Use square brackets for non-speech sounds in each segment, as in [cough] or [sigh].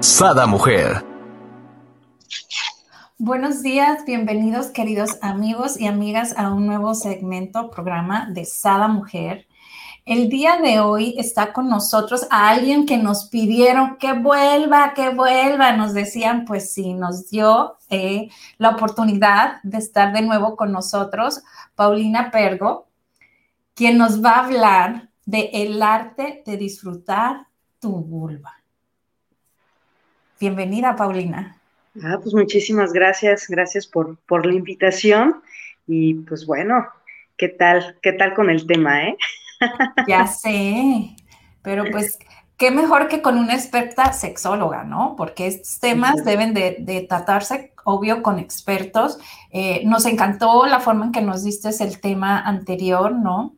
Sada Mujer. Buenos días, bienvenidos queridos amigos y amigas a un nuevo segmento, programa de Sada Mujer. El día de hoy está con nosotros a alguien que nos pidieron que vuelva, que vuelva. Nos decían, pues sí, nos dio eh, la oportunidad de estar de nuevo con nosotros, Paulina Pergo, quien nos va a hablar de el arte de disfrutar tu vulva. Bienvenida, Paulina. Ah, pues muchísimas gracias, gracias por, por la invitación y pues bueno, ¿qué tal? ¿Qué tal con el tema, eh? [laughs] Ya sé, pero pues qué mejor que con una experta sexóloga, ¿no? Porque estos temas deben de, tratarse, obvio, con expertos. Eh, nos encantó la forma en que nos diste el tema anterior, ¿no?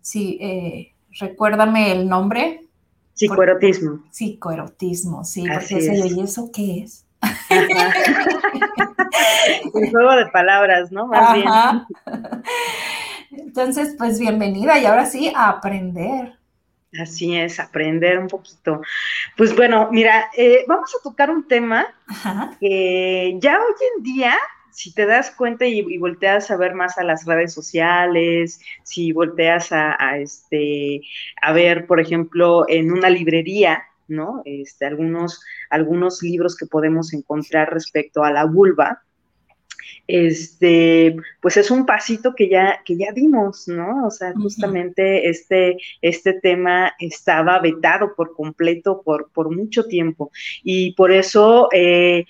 Sí, eh, recuérdame el nombre. Psicoerotismo. Psicoerotismo, sí, porque ¿y eso qué es? [laughs] Un juego de palabras, ¿no? Más bien. Entonces, pues bienvenida y ahora sí a aprender. Así es, aprender un poquito. Pues bueno, mira, eh, vamos a tocar un tema que ya hoy en día si te das cuenta y, volteas a ver más a las redes sociales, si volteas a, este, a ver, por ejemplo, en una librería, ¿no? Este, algunos, algunos libros que podemos encontrar respecto a la vulva, este, pues es un pasito que ya, que ya dimos, ¿no? O sea, justamente este, este tema estaba vetado por completo por, por mucho tiempo y por eso eh,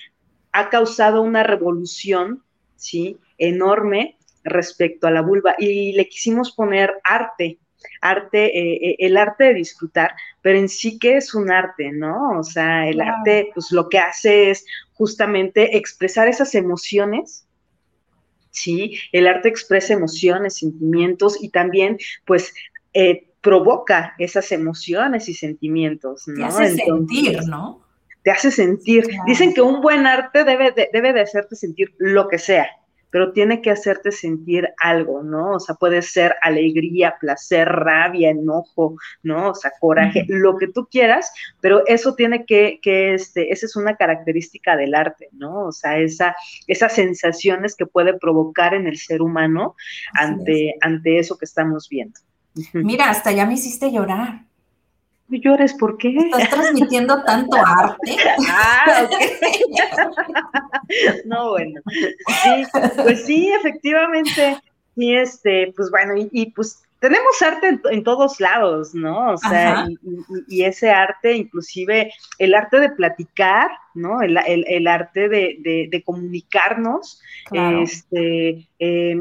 ha causado una revolución, ¿sí? Enorme respecto a la vulva y le quisimos poner arte, arte, eh, eh, el arte de disfrutar, pero en sí que es un arte, ¿no? O sea, el arte, pues lo que hace es justamente expresar esas emociones, ¿sí? El arte expresa emociones, sentimientos y también, pues, eh, provoca esas emociones y sentimientos, ¿no? Te hace sentir, ¿no? Te hace sentir. Dicen que un buen arte debe de, debe de hacerte sentir lo que sea, pero tiene que hacerte sentir algo, ¿no? O sea, puede ser alegría, placer, rabia, enojo, ¿no? O sea, coraje, lo que tú quieras, pero eso tiene que, que, este, esa es una característica del arte, ¿no? O sea, esa, esas sensaciones que puede provocar en el ser humano ante, ante eso que estamos viendo. Mira, hasta ya me hiciste llorar llores, ¿por qué? Estás transmitiendo tanto arte. ah, [laughs] no, bueno. Sí, pues sí, efectivamente. Sí, este, pues bueno, y, pues tenemos arte en, todos lados, ¿no? O sea, y, ese arte, inclusive el arte de platicar, ¿no? El, arte de, comunicarnos, este, eh,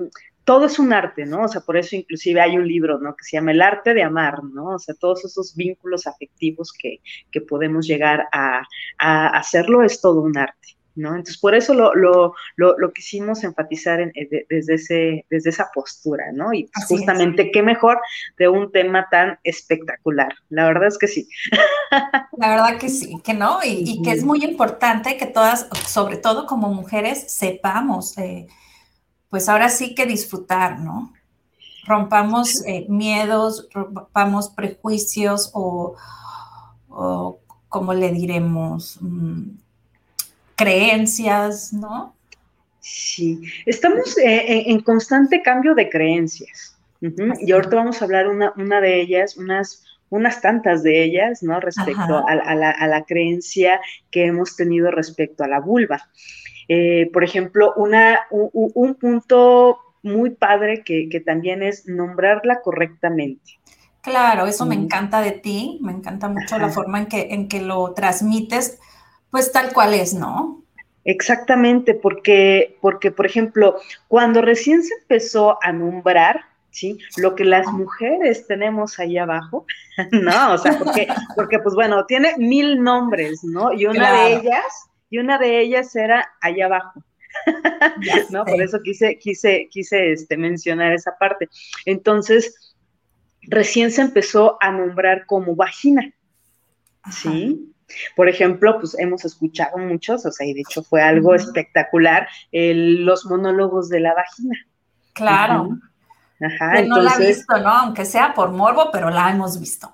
todo es un arte, ¿no? O sea, por eso inclusive hay un libro, ¿no? Que se llama El arte de amar, ¿no? O sea, todos esos vínculos afectivos que, podemos llegar a, hacerlo es todo un arte, ¿no? Entonces, por eso lo, lo, lo, quisimos enfatizar eh, desde, ese, desde esa postura, ¿no? Y justamente, qué mejor de un tema tan espectacular. La verdad es que sí. [laughs] La verdad que sí, que no, y, que es muy importante que todas, sobre todo como mujeres, sepamos. Eh, pues ahora sí que disfrutar, ¿no? Rompamos eh, miedos, rompamos prejuicios o, como le diremos, mm, creencias, ¿no? Sí, estamos eh, en constante cambio de creencias. Y ahorita vamos a hablar una, una de ellas, unas, unas tantas de ellas, ¿no? Respecto a, la, a, la, creencia que hemos tenido respecto a la vulva. Eh, por ejemplo, una, un, punto muy padre que, también es nombrarla correctamente. Claro, eso me encanta de ti, me encanta mucho la forma en que, en que lo transmites, pues tal cual es, ¿no? Exactamente, porque, porque, por ejemplo, cuando recién se empezó a nombrar, ¿sí? Lo que las mujeres tenemos ahí abajo, [laughs] ¿no? O sea, porque, porque pues bueno, tiene mil nombres, ¿no? Y una de ellas, y una de ellas era allá abajo. [laughs] ¿No? Por eso quise, quise, quise este, mencionar esa parte. Entonces, recién se empezó a nombrar como vagina, ¿sí? Por ejemplo, pues hemos escuchado muchos, o sea, y de hecho fue algo espectacular, los monólogos de la vagina. Claro. Ajá, no la he visto, ¿no? Aunque sea por morbo, pero la hemos visto.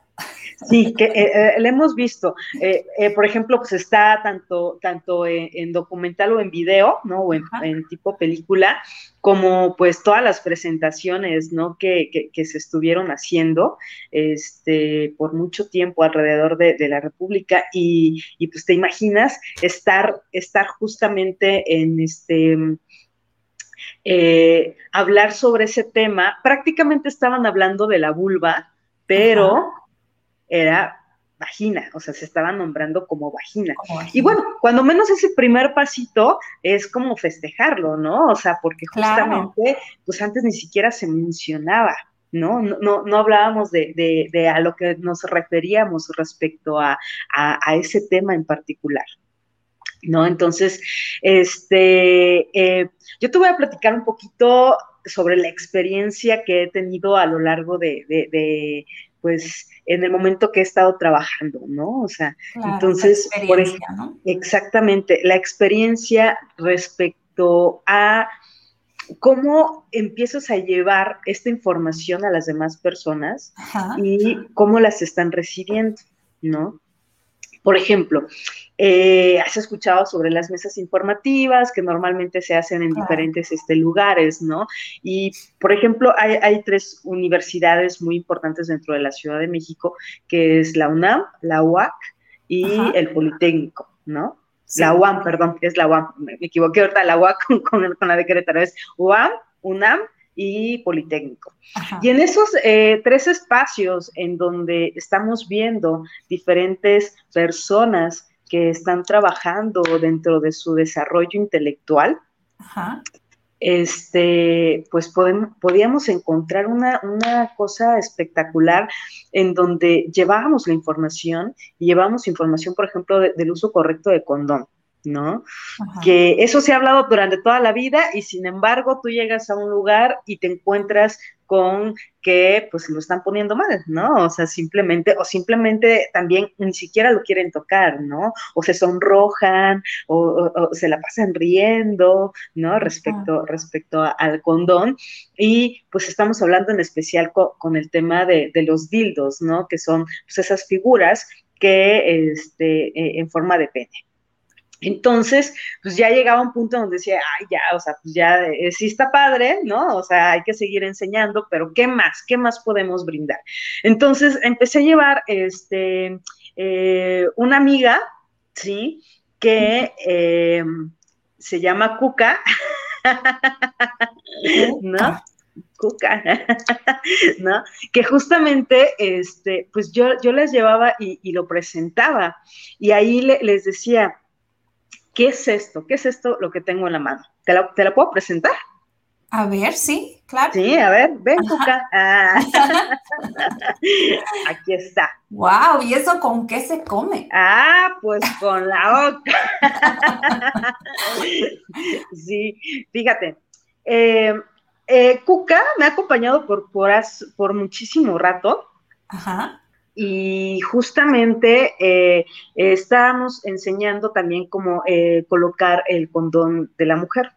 Sí, que eh, eh, la hemos visto. Eh, por ejemplo, pues está tanto, tanto en, documental o en video, ¿no? O en, tipo película, como pues todas las presentaciones, ¿no? Que, se estuvieron haciendo este, por mucho tiempo alrededor de, la República y, y, pues te imaginas estar, estar justamente en este eh, hablar sobre ese tema. Prácticamente estaban hablando de la vulva, pero era vagina, o sea, se estaban nombrando como vagina. Y bueno, cuando menos ese primer pasito es como festejarlo, ¿no? O sea, porque justamente, pues antes ni siquiera se mencionaba. ¿no? No, no, hablábamos de, a lo que nos referíamos respecto a ese tema en particular. ¿no? Entonces, este, eh, yo te voy a platicar un poquito sobre la experiencia que he tenido a lo largo de, pues, en el momento que he estado trabajando, ¿no? O sea, entonces, por ejemplo, exactamente, la experiencia respecto a cómo empiezas a llevar esta información a las demás personas y cómo las están recibiendo, ¿no? Por ejemplo, eh, has escuchado sobre las mesas informativas que normalmente se hacen en diferentes este, lugares, ¿no? Y, por ejemplo, hay, tres universidades muy importantes dentro de la Ciudad de México, que es la UNAM, la UAC y el Politécnico, ¿no? La UAM, perdón, es la UAM, me equivoqué ahorita, la UAC [laughs] con, con la de Querétaro, es UAM, UNAM y Politécnico. Y en esos eh, tres espacios en donde estamos viendo diferentes personas que están trabajando dentro de su desarrollo intelectual, este, pues podíamos encontrar una, cosa espectacular en donde llevábamos la información y llevábamos información, por ejemplo, del uso correcto de condón. ¿No? Que eso se ha hablado durante toda la vida y sin embargo tú llegas a un lugar y te encuentras con que pues lo están poniendo mal, ¿no? O sea, simplemente, o simplemente también ni siquiera lo quieren tocar, ¿no? O se sonrojan, o, se la pasan riendo, ¿no? Respecto, respecto al condón. Y pues estamos hablando en especial con, el tema de, los dildos, ¿no? Que son pues, esas figuras que, este, eh, en forma de pene. Entonces, pues ya llegaba un punto donde decía, ay, ya, o sea, pues ya eh, sí está padre, ¿no? O sea, hay que seguir enseñando, pero ¿qué más? ¿Qué más podemos brindar? Entonces, empecé a llevar, este, eh, una amiga, ¿sí? Que em, se llama Cuca, [laughs] ¿no? Cuca, [laughs] ¿no? Que justamente, este, pues yo, yo les llevaba y, lo presentaba, y ahí les decía, ¿qué es esto? ¿Qué es esto lo que tengo en la mano? ¿Te la, puedo presentar? A ver, sí, claro. Sí, a ver, ven, Cuca. [laughs] Ah. [laughs] Aquí está. Wow, ¿y eso con qué se come? Ah, pues con la otra. [laughs] sí, fíjate. Eh, eh, Cuca me ha acompañado por, por, por muchísimo rato. Ajá y justamente eh, estábamos enseñando también cómo eh, colocar el condón de la mujer,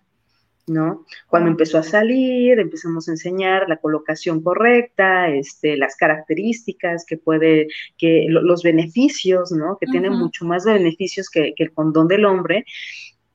¿no? Cuando empezó a salir, empezamos a enseñar la colocación correcta, este, las características que puede, que los beneficios, ¿no? Que tiene mucho más beneficios que, que el condón del hombre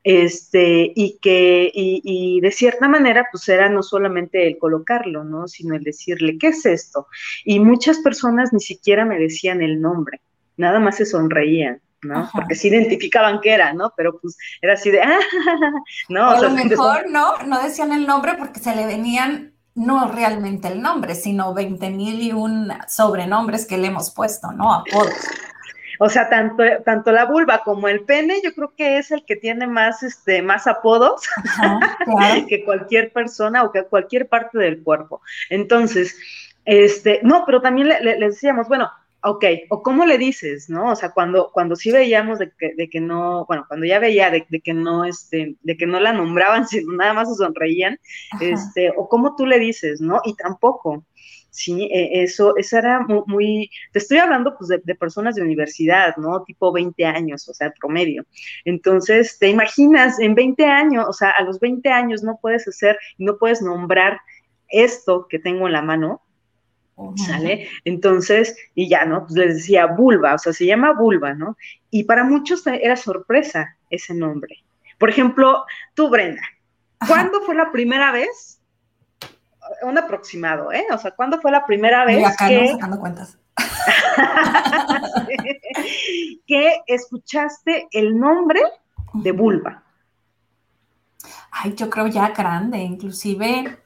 este, y que, y, de cierta manera, pues era no solamente el colocarlo, ¿no? Sino el decirle, ¿qué es esto? Y muchas personas ni siquiera me decían el nombre, nada más se sonreían. ¿no? Porque sí identificaban qué era, ¿no? Pero pues era así de, ah, [laughs] ¿no? a lo [laughs] mejor no, no decían el nombre porque se le venían no realmente el nombre, sino 20 mil y un sobrenombres que le hemos puesto, ¿no? Apodos. O sea, tanto, tanto la vulva como el pene, yo creo que es el que tiene más, este, más apodos [laughs] que cualquier persona o que cualquier parte del cuerpo. Entonces, este, no, pero también le, decíamos, bueno, ok, o cómo le dices, ¿no? O sea, cuando, cuando sí veíamos de que, de que no, bueno, cuando ya veía de, que no, este, de que no la nombraban, [laughs] sino nada más se sonreían, este, o cómo tú le dices, ¿no? Y tampoco. Sí, e, eso, eso era muy, te estoy hablando pues de, personas de universidad, ¿no? Tipo 20 años, o sea, promedio. Entonces, te imaginas, en 20 años, o sea, a los 20 años no puedes hacer, no puedes nombrar esto que tengo en la mano, ¿sale? Entonces, y ya, ¿no? Pues les decía vulva, o sea, se llama vulva, ¿no? Y para muchos era sorpresa ese nombre. Por ejemplo, tú, Brenda, ¿cuándo fue la primera vez un aproximado, ¿eh? O sea, ¿cuándo fue la primera vez que... sacando cuentas. [laughs] que escuchaste el nombre de vulva? Ay, yo creo ya grande, inclusive,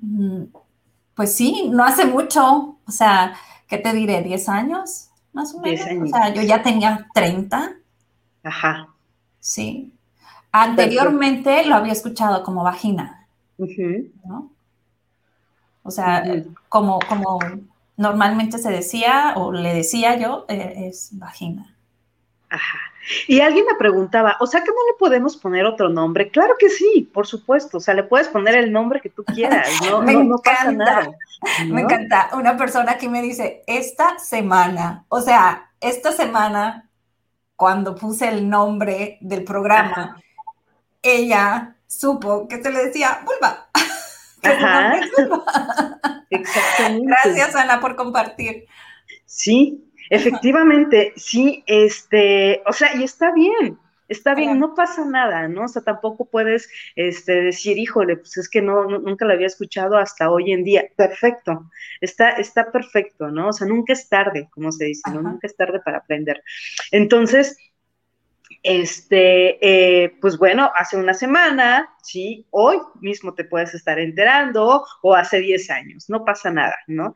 mm, pues sí, no hace mucho, o sea, ¿qué te diré? ¿10 años? Más o menos. Años. O sea, yo ya tenía 30. Ajá. Sí. Anteriormente lo había escuchado como vagina, ¿no? O sea, como, como normalmente se decía o le decía yo, eh, es vagina. Ajá. Y alguien me preguntaba, o sea, ¿que no le podemos poner otro nombre? Claro que sí, por supuesto. O sea, le puedes poner el nombre que tú quieras, no, [laughs] me encanta, pasa nada. [laughs] Me encanta. Una persona que me dice, esta semana, o sea, esta semana, cuando puse el nombre del programa, ella supo que se le decía vulva. [laughs] [laughs] Gracias, Ana, por compartir. Sí, efectivamente, sí, este, o sea, y está bien, está bien, no pasa nada, ¿no? O sea, tampoco puedes este, decir, híjole, pues es que no, nunca lo había escuchado hasta hoy en día. Perfecto, está, está perfecto, ¿no? O sea, nunca es tarde, como se dice, ¿no? Nunca es tarde para aprender. Entonces, este, eh, pues bueno, hace una semana, sí, hoy mismo te puedes estar enterando o hace 10 años, no pasa nada, ¿no?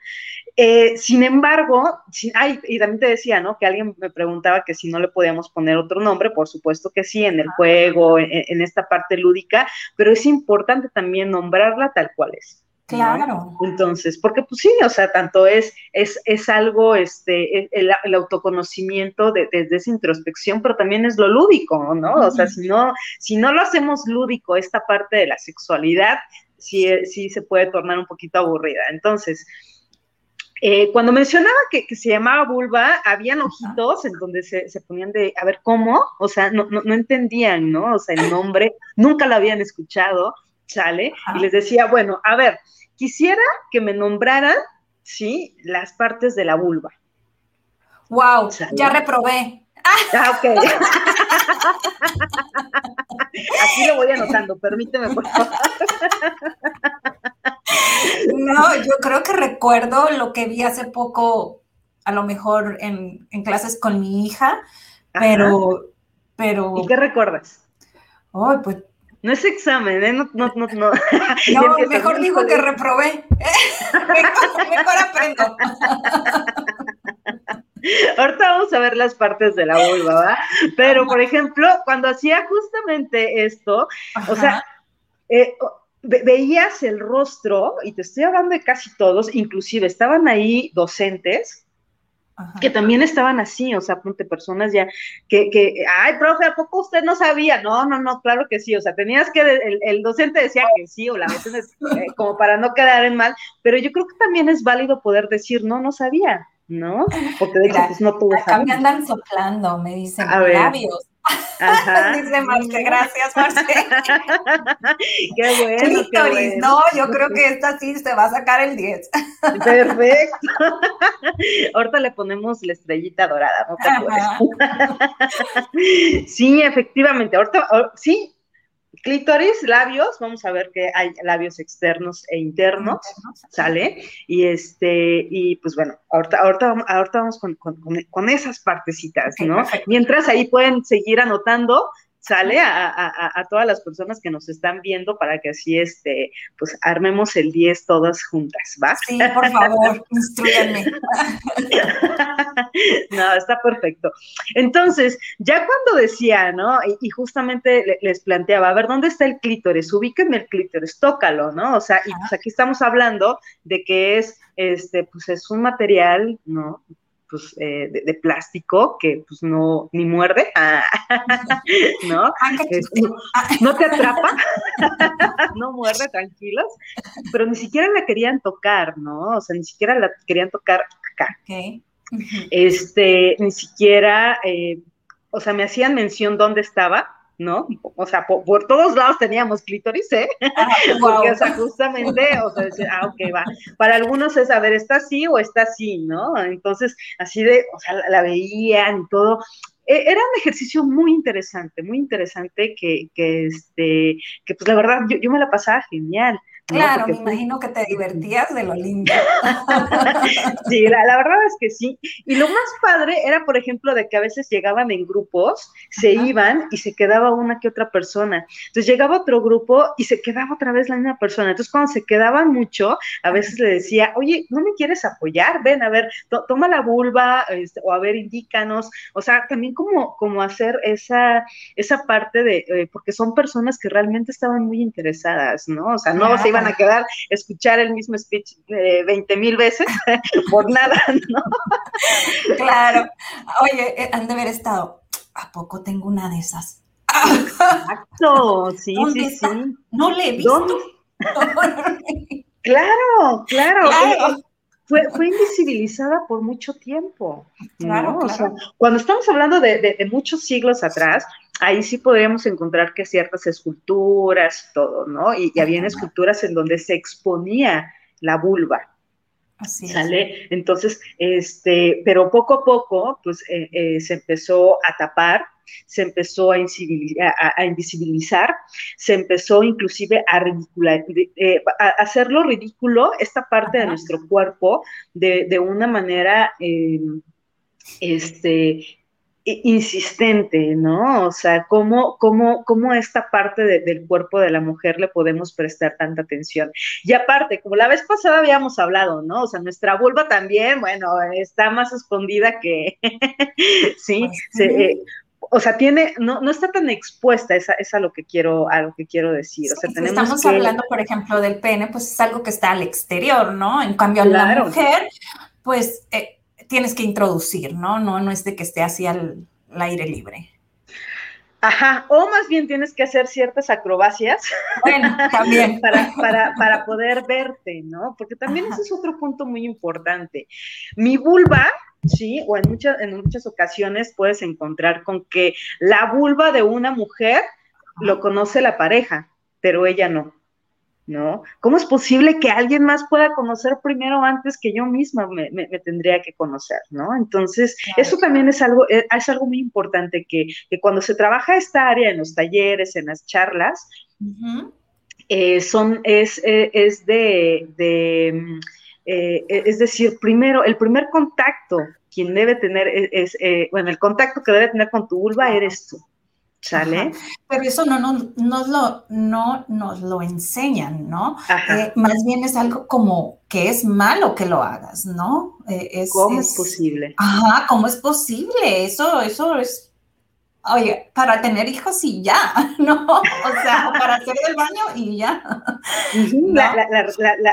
Eh, sin embargo, ay, y también te decía, ¿no? Que alguien me preguntaba que si no le podíamos poner otro nombre, por supuesto que sí, en el juego, en esta parte lúdica, pero es importante también nombrarla tal cual es. Claro. Entonces, porque pues sí, o sea, tanto es, es, es algo, este, el, autoconocimiento de, desde esa introspección, pero también es lo lúdico, ¿no? O sea, si no, si no lo hacemos lúdico, esta parte de la sexualidad, sí, sí se puede tornar un poquito aburrida. Entonces, eh, cuando mencionaba que, se llamaba vulva, habían ojitos en donde se, ponían de, a ver, ¿cómo? O sea, no, no, no entendían, ¿no? O sea, el nombre, nunca lo habían escuchado, ¿sale? Y les decía, bueno, a ver, quisiera que me nombraran, ¿sí? Las partes de la vulva. Wow, ya reprobé. Ah, ok. [laughs] Aquí lo voy anotando, permíteme, por favor. No, yo creo que recuerdo lo que vi hace poco, a lo mejor en, clases con mi hija, pero, pero. ¿Y qué recuerdas? Oh, pues no es examen, ¿eh? No, no, no. No, [laughs] no mejor digo que reprobé. [laughs] mejor, aprendo. [laughs] Ahorita vamos a ver las partes de la vulva, ¿va? Pero, por ejemplo, cuando hacía justamente esto, o sea, eh, veías el rostro, y te estoy hablando de casi todos, inclusive estaban ahí docentes que también estaban así, o sea, ponte personas ya que, que, ay, profe, ¿a poco usted no sabía? No, no, no, claro que sí, o sea, tenías que, el, docente decía que sí, o la vez eh, como para no quedar en mal, pero yo creo que también es válido poder decir, no, no sabía, ¿no? [laughs] Porque de hecho, pues no pudo saber. me andan soplando, me dicen, labios. [laughs] Ajá. Dice Marce, gracias, Marce. [laughs] qué bueno, qué bueno. No, yo creo que esta sí se va a sacar el 10. Perfecto. Ahorita le ponemos la estrellita dorada, no te Sí, efectivamente. Ahorita, sí, clítoris, labios, vamos a ver que hay labios externos e internos, ¿sale? Y este, y pues bueno, ahorita, ahorita, ahorita vamos con, con, esas partecitas, ¿no? Mientras ahí pueden seguir anotando sale a, todas las personas que nos están viendo para que así, este, pues armemos el 10 todas juntas, ¿va? Sí, por favor, [laughs] instruyanme. [laughs] no, está perfecto. Entonces, ya cuando decía, ¿no? Y, justamente les planteaba, a ver, ¿dónde está el clítoris? Ubíquenme el clítoris, tócalo, ¿no? O sea, y pues aquí estamos hablando de que es, este, pues es un material, ¿no? Pues, eh, de, plástico que pues no, ni muerde, ah, [laughs] ¿no? no, te atrapa, [laughs] no muerde, tranquilos, pero ni siquiera la querían tocar, ¿no? O sea, ni siquiera la querían tocar acá. Este, ni siquiera, eh, o sea, me hacían mención dónde estaba, ¿no? O sea, por, todos lados teníamos clítoris, ¿eh? Ah, [laughs] Porque, o sea, justamente, o sea, ah, ok, va. Para algunos es, a ver, está así o está así, ¿no? Entonces, así de, o sea, la, veían y todo. E, era un ejercicio muy interesante, muy interesante que, que este, que pues la verdad, yo, yo me la pasaba genial. Claro, me imagino que te divertías de lo lindo. [laughs] sí, la, verdad es que sí. Y lo más padre era, por ejemplo, de que a veces llegaban en grupos, se iban y se quedaba una que otra persona. Entonces llegaba otro grupo y se quedaba otra vez la misma persona. Entonces cuando se quedaban mucho, a veces le decía, oye, ¿no me quieres apoyar? Ven, a ver, toma la vulva este, o a ver, indícanos. O sea, también como, como hacer esa, esa parte de, eh, porque son personas que realmente estaban muy interesadas, ¿no? O sea, no se iban a quedar escuchar el mismo speech eh, 20 mil veces [laughs] por nada, ¿no? Claro. Oye, eh, han de haber estado, ¿a poco tengo una de esas? Exacto, sí, sí, sí. No le he visto. [laughs] claro, claro. Eh, fue, fue, invisibilizada por mucho tiempo. Claro, claro. cuando estamos hablando de, de, muchos siglos atrás, ahí sí podríamos encontrar que ciertas esculturas, todo, ¿no? Y, había esculturas en donde se exponía la vulva. Así ¿Sale? Entonces, este, pero poco a poco, pues eh, eh, se empezó a tapar, se empezó a, invisibilizar, se empezó inclusive a ridicular, eh, a hacerlo ridículo esta parte de nuestro cuerpo de, de una manera este, insistente, ¿no? O sea, ¿cómo, cómo, cómo esta parte del cuerpo de la mujer le podemos prestar tanta atención? Y aparte, como la vez pasada habíamos hablado, ¿no? O sea, nuestra vulva también, bueno, está más escondida que, [laughs] sí, eh, o sea, tiene, no, no está tan expuesta, es a, es a, lo que quiero, a lo que quiero decir. O sea, tenemos si estamos hablando, por ejemplo, del pene, pues es algo que está al exterior, ¿no? En cambio, la mujer, pues eh, tienes que introducir, ¿no? No, no es de que esté así al, aire libre. Ajá, o más bien tienes que hacer ciertas acrobacias. Bueno, [laughs] también. para, para, para, poder verte, ¿no? Porque también ese es otro punto muy importante. Mi vulva, sí, o en muchas, en muchas ocasiones puedes encontrar con que la vulva de una mujer lo conoce la pareja, pero ella no. ¿No? ¿Cómo es posible que alguien más pueda conocer primero antes que yo misma me, tendría que conocer, ¿no? Entonces, eso también es algo, eh, es algo muy importante que, cuando se trabaja esta área en los talleres, en las charlas, eh, son, es, eh, es de, mm, es decir, primero, el primer contacto, quien debe tener, es, bueno, el contacto que debe tener con tu vulva eres tú. ¿Sale? Pero eso no, no, nos lo, no nos lo enseñan, ¿no? Eh, más bien es algo como que es malo que lo hagas, ¿no? Eh, ¿Cómo es, posible? Ajá, ¿cómo es posible? Eso, eso es Oye, para tener hijos y ya, [laughs] ¿no? O sea, para hacer el baño y ya.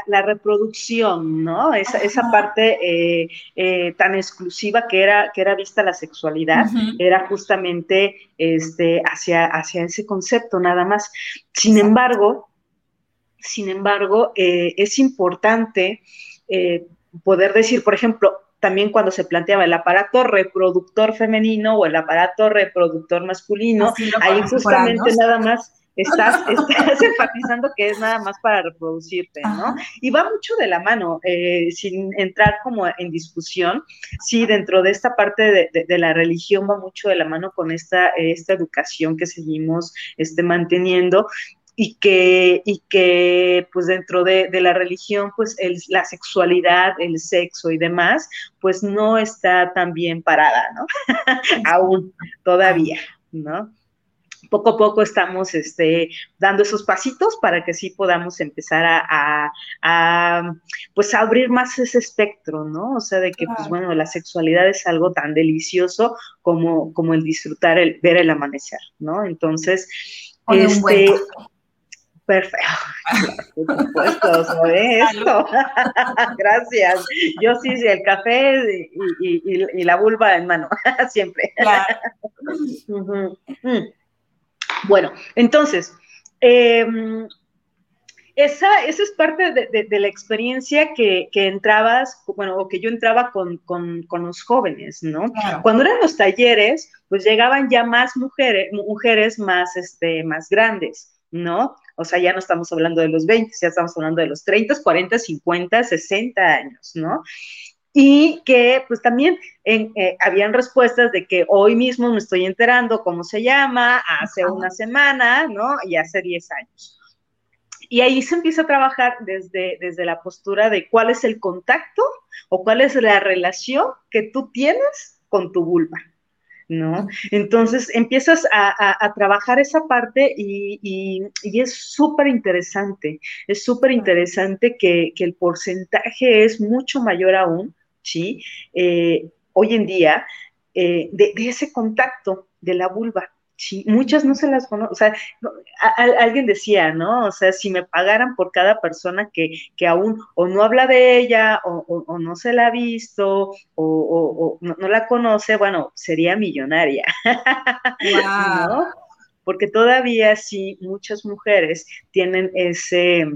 La, reproducción, ¿no? Esa, esa parte eh, eh, tan exclusiva que era, que era vista la sexualidad, era justamente este, hacia, hacia ese concepto nada más. Sin embargo, sin embargo, eh, es importante poder decir, por ejemplo, también cuando se planteaba el aparato reproductor femenino o el aparato reproductor masculino, ahí justamente nada más estás, [laughs] estás enfatizando que es nada más para reproducirte, ¿no? Y va mucho de la mano, eh, sin entrar como en discusión, sí, dentro de esta parte de, la religión va mucho de la mano con esta, esta educación que seguimos este, manteniendo y que, y que pues dentro de, la religión, pues la sexualidad, el sexo y demás, pues no está tan bien parada, ¿no? [laughs] Aún, todavía, ¿no? poco a poco estamos este, dando esos pasitos para que sí podamos empezar a, pues abrir más ese espectro, ¿no? O sea, de que, pues bueno, la sexualidad es algo tan delicioso como, como el disfrutar, el ver el amanecer, ¿no? Entonces, este... Perfecto. [laughs] Por supuesto, sobre esto. [laughs] Gracias. Yo sí, sí, el café y, la vulva en mano, [laughs] siempre. Claro. Bueno, entonces, em, esa, esa, es parte de, la experiencia que, entrabas, bueno, o que yo entraba con, los jóvenes, ¿no? Cuando eran los talleres, pues llegaban ya más mujeres, mujeres más, este, más grandes, ¿no? O sea, ya no estamos hablando de los 20, ya estamos hablando de los 30, 40, 50, 60 años, ¿no? y que pues también eh, habían respuestas de que hoy mismo me estoy enterando cómo se llama, hace una semana, ¿no? Y hace 10 años. Y ahí se empieza a trabajar desde, desde la postura de cuál es el contacto o cuál es la relación que tú tienes con tu vulva, ¿no? Entonces empiezas a, trabajar esa parte y, es súper interesante, es súper interesante que, que, el porcentaje es mucho mayor aún ¿sí? Eh, hoy en día, eh, de, ese contacto de la vulva. Sí, muchas no se las conocen, o sea, alguien decía, ¿no? O sea, si me pagaran por cada persona que, aún o no habla de ella, o, no se la ha visto, o, no, la conoce, bueno, sería millonaria, [laughs] ¿no? Porque todavía sí, muchas mujeres tienen ese,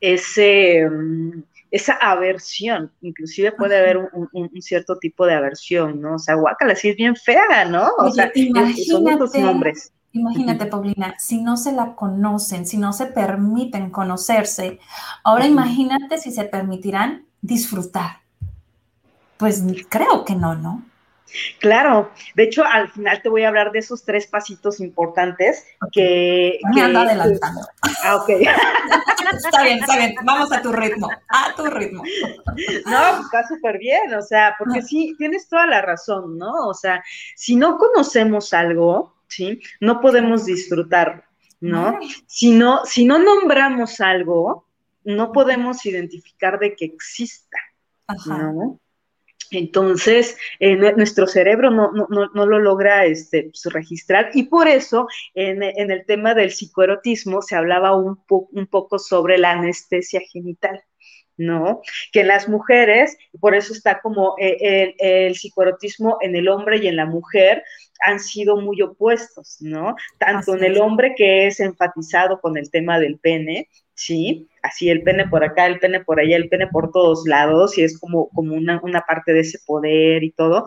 ese, mm, esa aversión, inclusive puede haber un, cierto tipo de aversión, ¿no? O sea, guácala, sí es bien fea, ¿no? O sea, imagínate, nombres. Imagínate, Paulina, si no se la conocen, si no se permiten conocerse, ahora imagínate si se permitirán disfrutar. Pues creo que no, ¿no? Claro, de hecho al final te voy a hablar de esos tres pasitos importantes que... Me ando adelantando. Ah, ok. [laughs] está bien, está bien, vamos a tu ritmo, a tu ritmo. No, pues, está súper bien, o sea, porque sí, tienes toda la razón, ¿no? O sea, si no conocemos algo, ¿sí? No podemos disfrutar, ¿no? Si no, si no nombramos algo, no podemos identificar de que exista, ¿no? Entonces, eh, nuestro cerebro no, lo logra este, pues, registrar y por eso en, el tema del psicoerotismo se hablaba un, un poco sobre la anestesia genital. ¿no? Que en las mujeres, por eso está como eh, el, psicoerotismo en el hombre y en la mujer han sido muy opuestos, ¿no? Tanto en el hombre que es enfatizado con el tema del pene, ¿sí? Así el pene por acá, el pene por allá, el pene por todos lados, y es como, como una, parte de ese poder y todo.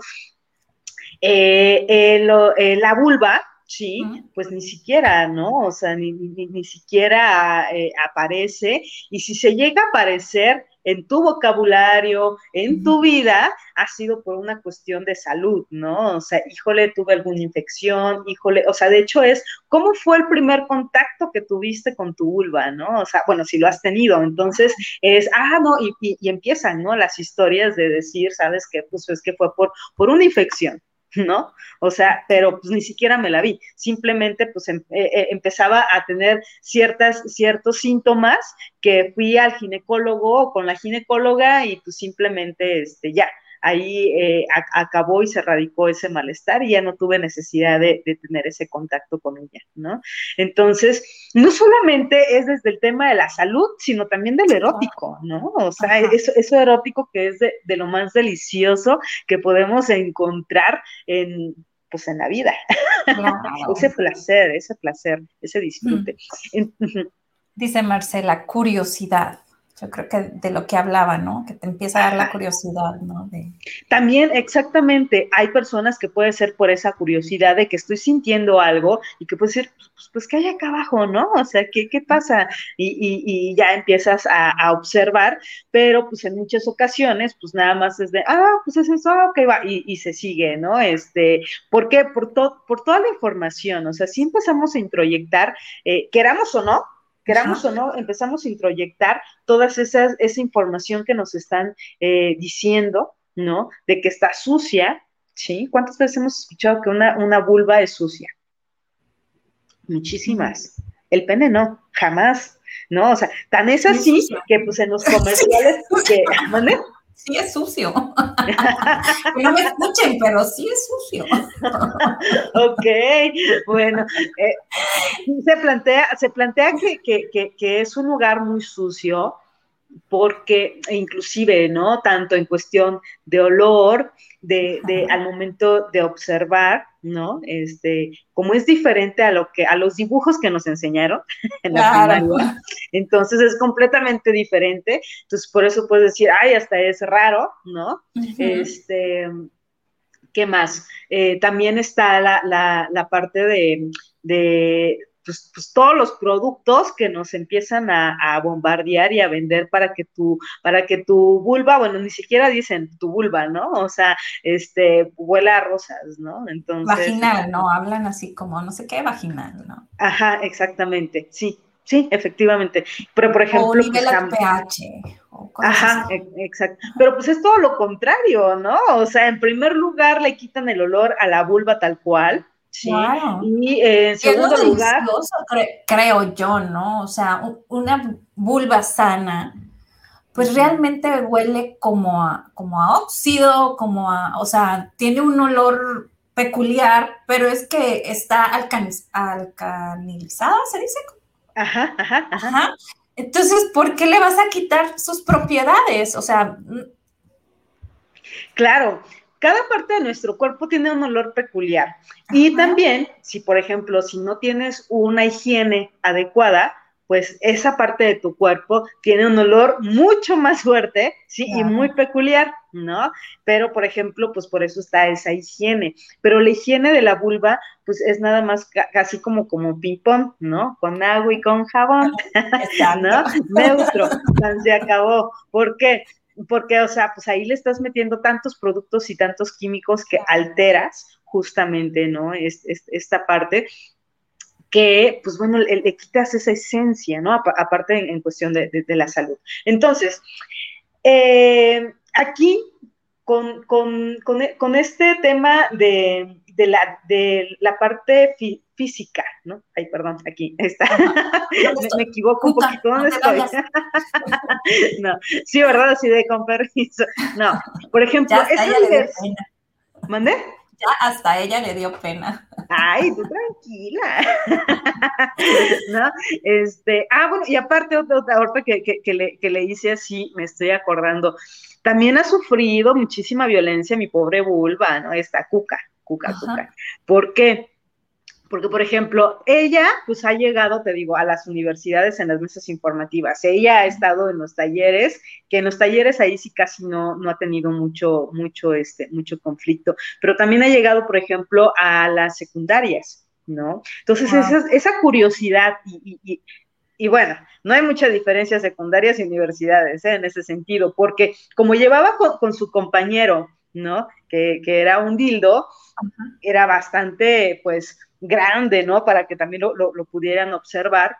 Eh, eh, la vulva, sí, pues ni siquiera, ¿no? O sea, ni, ni, siquiera eh, aparece. Y si se llega a aparecer en tu vocabulario, en tu vida, ha sido por una cuestión de salud, ¿no? O sea, híjole, tuve alguna infección, híjole, o sea, de hecho es, ¿cómo fue el primer contacto que tuviste con tu vulva, ¿no? O sea, bueno, si lo has tenido, entonces es, ah, no, y, y empiezan, ¿no? Las historias de decir, ¿sabes qué? Pues es que fue por, por una infección, ¿no? O sea, pero pues ni siquiera me la vi, simplemente pues em, eh, eh, empezaba a tener ciertas, ciertos síntomas que fui al ginecólogo o con la ginecóloga y pues simplemente, este, ya, ahí eh, acabó y se radicó ese malestar y ya no tuve necesidad de, tener ese contacto con ella, ¿no? Entonces, no solamente es desde el tema de la salud, sino también del erótico, ¿no? O sea, eso, eso, erótico que es de, lo más delicioso que podemos encontrar en, pues en la vida. [laughs] ese placer, ese placer, ese disfrute. Mm. Dice Marcela, curiosidad yo creo que de lo que hablaba, ¿no? Que te empieza a dar la curiosidad, ¿no? También, exactamente, hay personas que puede ser por esa curiosidad de que estoy sintiendo algo y que puede ser, pues, pues ¿qué hay acá abajo, no? O sea, ¿qué, qué pasa? Y, ya empiezas a, observar, pero pues en muchas ocasiones, pues nada más es de, ah, pues es eso, ok, va, y, se sigue, ¿no? Este, ¿por qué? Por, por toda la información, o sea, si empezamos a introyectar, eh, queramos o no, queramos o no, empezamos a introyectar toda esa información que nos están eh, diciendo, ¿no? De que está sucia, ¿sí? ¿Cuántas veces hemos escuchado que una, vulva es sucia? muchísimas. El pene no, jamás, ¿no? O sea, tan es así que pues en los [laughs] comerciales, que, [laughs] sí es sucio. [laughs] no me escuchen, pero sí es sucio. [laughs] ok, bueno, eh, se plantea, se plantea que, que, es un lugar muy sucio porque inclusive, ¿no? Tanto en cuestión de olor, de, de, al momento de observar, ¿no? Este, como es diferente a lo que, a los dibujos que nos enseñaron [laughs] en la primaria, entonces es completamente diferente. Entonces, por eso puedes decir, ay, hasta es raro, ¿no? Este, ¿qué más? Eh, también está la, la, la parte de, de pues, pues, todos los productos que nos empiezan a, bombardear y a vender para que tu, para que tu vulva, bueno, ni siquiera dicen tu vulva, ¿no? O sea, este, huela a rosas, ¿no? Entonces. Vaginal, ¿no? Hablan así como, no sé qué, vaginal, ¿no? Ajá, exactamente, sí. Sí, efectivamente. Pero, por ejemplo. O nivel pues, pH. Ajá, e, exacto. Pero pues es todo lo contrario, ¿no? O sea, en primer lugar le quitan el olor a la vulva tal cual, Sí. Y en segundo lugar. creo yo, ¿no? O sea, una vulva sana, pues realmente huele como a, como a óxido, como a, o sea, tiene un olor peculiar, pero es que está alcanilizada, ¿se dice? Ajá, ajá, ajá. Entonces, ¿por qué le vas a quitar sus propiedades? O sea. Claro, cada parte de nuestro cuerpo tiene un olor peculiar. Y también, si por ejemplo, si no tienes una higiene adecuada, pues esa parte de tu cuerpo tiene un olor mucho más fuerte, sí, y muy peculiar, ¿no? Pero, por ejemplo, pues por eso está esa higiene. Pero la higiene de la vulva, pues es nada más casi como, como ping-pong, ¿no? Con agua y con jabón, [laughs] ¿no? Neutro, se acabó. ¿Por qué? Porque, o sea, pues ahí le estás metiendo tantos productos y tantos químicos que alteras justamente, ¿no? Es, esta parte que, pues bueno, le, quitas esa esencia, ¿no? Aparte en, cuestión de, la salud. Entonces, eh, aquí, con, con, este tema de, la, de la parte física, ¿no? Ay, perdón, aquí está. [laughs] me, equivoco un poquito. ¿Dónde estoy? [laughs] no, sí, ¿verdad? Así de con permiso. No, por ejemplo. Ya hasta ella le dio pena. Ay, tú tranquila. [laughs] ¿No? Este, ah, bueno, y aparte, otra, otra que, que, le, que le hice así, me estoy acordando. También ha sufrido muchísima violencia mi pobre vulva, ¿no? Esta cuca, cuca, cuca. ¿Por qué? Porque, por ejemplo, ella pues ha llegado, te digo, a las universidades en las mesas informativas. Ella ha estado en los talleres, que en los talleres ahí sí casi no, no ha tenido mucho, mucho, este, mucho conflicto. Pero también ha llegado, por ejemplo, a las secundarias, ¿no? Entonces, esa, esa, curiosidad y, y, bueno, no hay mucha diferencia secundarias y universidades ¿eh? en ese sentido, porque como llevaba con, su compañero, ¿no? Que, que, era un dildo, era bastante, pues, grande, ¿no? Para que también lo, pudieran observar.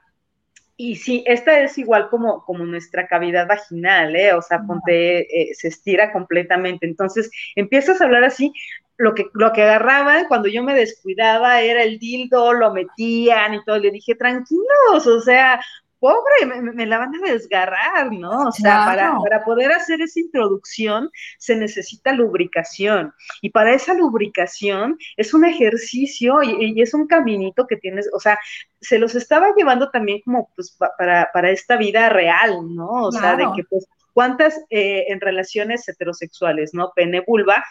Y sí, esta es igual como, como nuestra cavidad vaginal, ¿eh? O sea, ponte, eh, se estira completamente. Entonces, empiezas a hablar así, lo que, lo que agarraban cuando yo me descuidaba era el dildo, lo metían y todo. Le dije, tranquilos, o sea, pobre, me, la van a desgarrar, ¿no? O sea, para, para, poder hacer esa introducción se necesita lubricación. Y para esa lubricación es un ejercicio y, es un caminito que tienes, o sea, se los estaba llevando también como pues para, para esta vida real, ¿no? O sea, de que pues cuántas eh, en relaciones heterosexuales, ¿no? Pene vulva,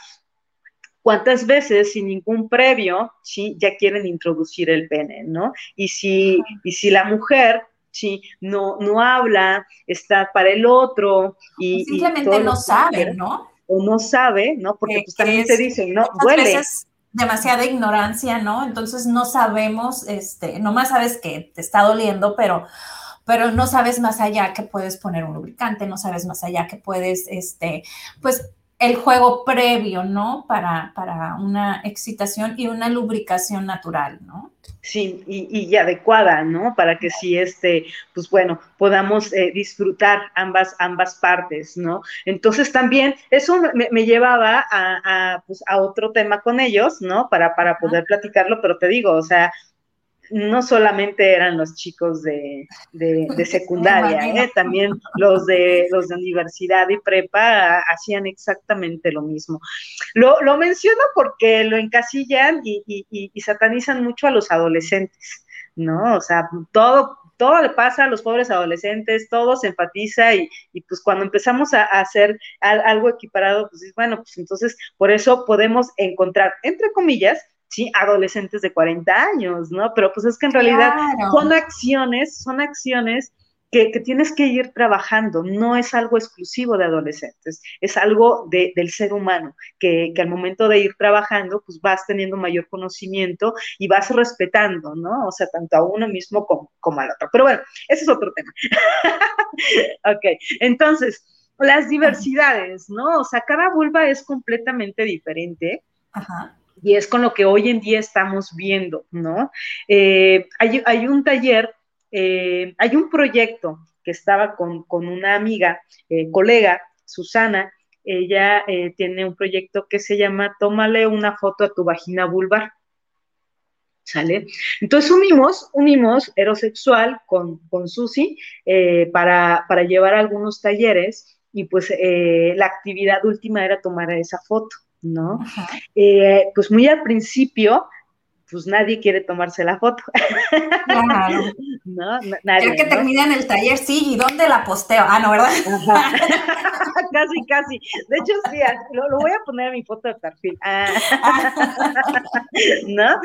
cuántas veces sin ningún previo, sí, ya quieren introducir el pene, ¿no? Y si, y si la mujer sí, no, no habla, está para el otro y... simplemente no sabe, ¿no? O no sabe, ¿no? Porque pues también te dicen, no, huele. demasiada ignorancia, ¿no? Entonces no sabemos, este, nomás sabes que te está doliendo, pero pero no sabes más allá que puedes poner un lubricante, no sabes más allá que puedes, este, pues el juego previo, ¿no? Para, para una excitación y una lubricación natural, ¿no? Sí, y, adecuada, ¿no? Para que sí, este, pues bueno, podamos eh, disfrutar ambas, ambas partes, ¿no? Entonces también eso me, llevaba a, pues, a otro tema con ellos, ¿no? Para, para poder platicarlo, pero te digo, o sea, no solamente eran los chicos de, secundaria, ¿eh? también los de, los de universidad y prepa hacían exactamente lo mismo. Lo, lo menciono porque lo encasillan y, y satanizan mucho a los adolescentes. ¿no? O sea, todo, todo le pasa a los pobres adolescentes, todo se enfatiza y, pues cuando empezamos a, hacer algo equiparado, pues bueno, pues entonces por eso podemos encontrar, entre comillas, sí, adolescentes de 40 años, ¿no? Pero pues es que en realidad son acciones, son acciones que, tienes que ir trabajando, no es algo exclusivo de adolescentes, es algo del ser humano, que, al momento de ir trabajando, pues vas teniendo mayor conocimiento y vas respetando, ¿no? O sea, tanto a uno mismo como, como al otro. Pero bueno, ese es otro tema. [laughs] ok, entonces, las diversidades, ¿no? O sea, cada vulva es completamente diferente. Ajá y es con lo que hoy en día estamos viendo, ¿no? Eh, hay, un taller eh, hay un proyecto que estaba con, una amiga, eh, colega, Susana, ella tiene un proyecto que se llama Tómale una foto a tu vagina vulvar. ¿Sale? Entonces unimos, unimos heterosexual con, con Susi para, para, llevar algunos talleres y pues la actividad última era tomar esa foto, ¿no? pues muy al principio pues nadie quiere tomarse la foto. Claro. [laughs] ¿No? Nadie, ya que terminan el taller, sí, ¿y dónde la posteo? Ah, no, ¿verdad? [laughs] casi, casi. De hecho, sí, lo, voy a poner en mi foto de perfil. Ah. [laughs] ¿No?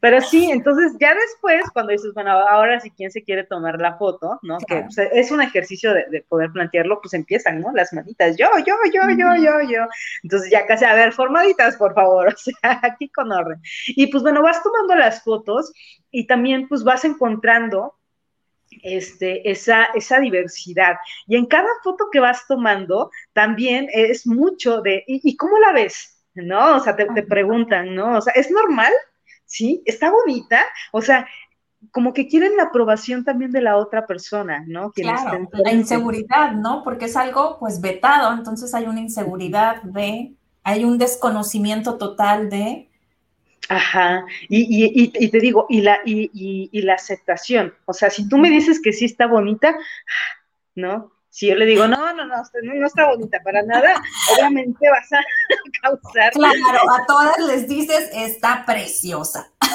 Pero sí, entonces ya después, cuando dices, bueno, ahora sí, ¿quién se quiere tomar la foto? ¿No? Que pues, es un ejercicio de, poder plantearlo, pues empiezan, ¿no? Las manitas, yo, yo, yo, yo, yo, yo. Entonces ya casi, a ver, formaditas, por favor, o sea, aquí con orden. Y pues bueno, vas tomando las fotos y también pues vas encontrando este, esa, esa diversidad. Y en cada foto que vas tomando también es mucho de, ¿y, cómo la ves? ¿No? O sea, te, preguntan, ¿no? O sea, ¿es normal? ¿Sí? ¿Está bonita? O sea, como que quieren la aprobación también de la otra persona, ¿no? claro, la inseguridad, ¿no? Porque es algo pues vetado, entonces hay una inseguridad de, hay un desconocimiento total de Ajá, y, y, te digo, y la, y, la aceptación, o sea, si tú me dices que sí está bonita, ¿no? Si yo le digo, no, no, no, no, está bonita para nada, [laughs] obviamente vas a [laughs] causar. Claro, a todas les dices, está preciosa. [laughs]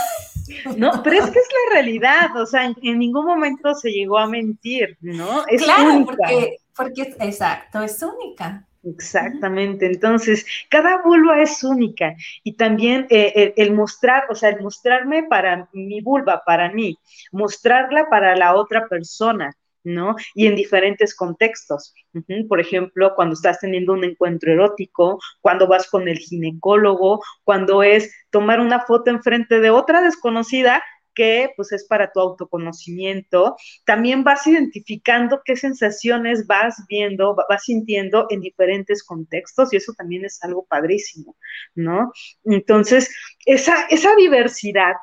No, pero es que es la realidad, o sea, en, ningún momento se llegó a mentir, ¿no? Es claro, porque, porque, exacto, es única. Exactamente, entonces cada vulva es única y también eh, el, mostrar, o sea, el mostrarme para mi vulva, para mí, mostrarla para la otra persona, ¿no? Y en diferentes contextos. Por ejemplo, cuando estás teniendo un encuentro erótico, cuando vas con el ginecólogo, cuando es tomar una foto enfrente de otra desconocida que pues es para tu autoconocimiento. También vas identificando qué sensaciones vas viendo, vas sintiendo en diferentes contextos y eso también es algo padrísimo, ¿no? Entonces, esa, esa diversidad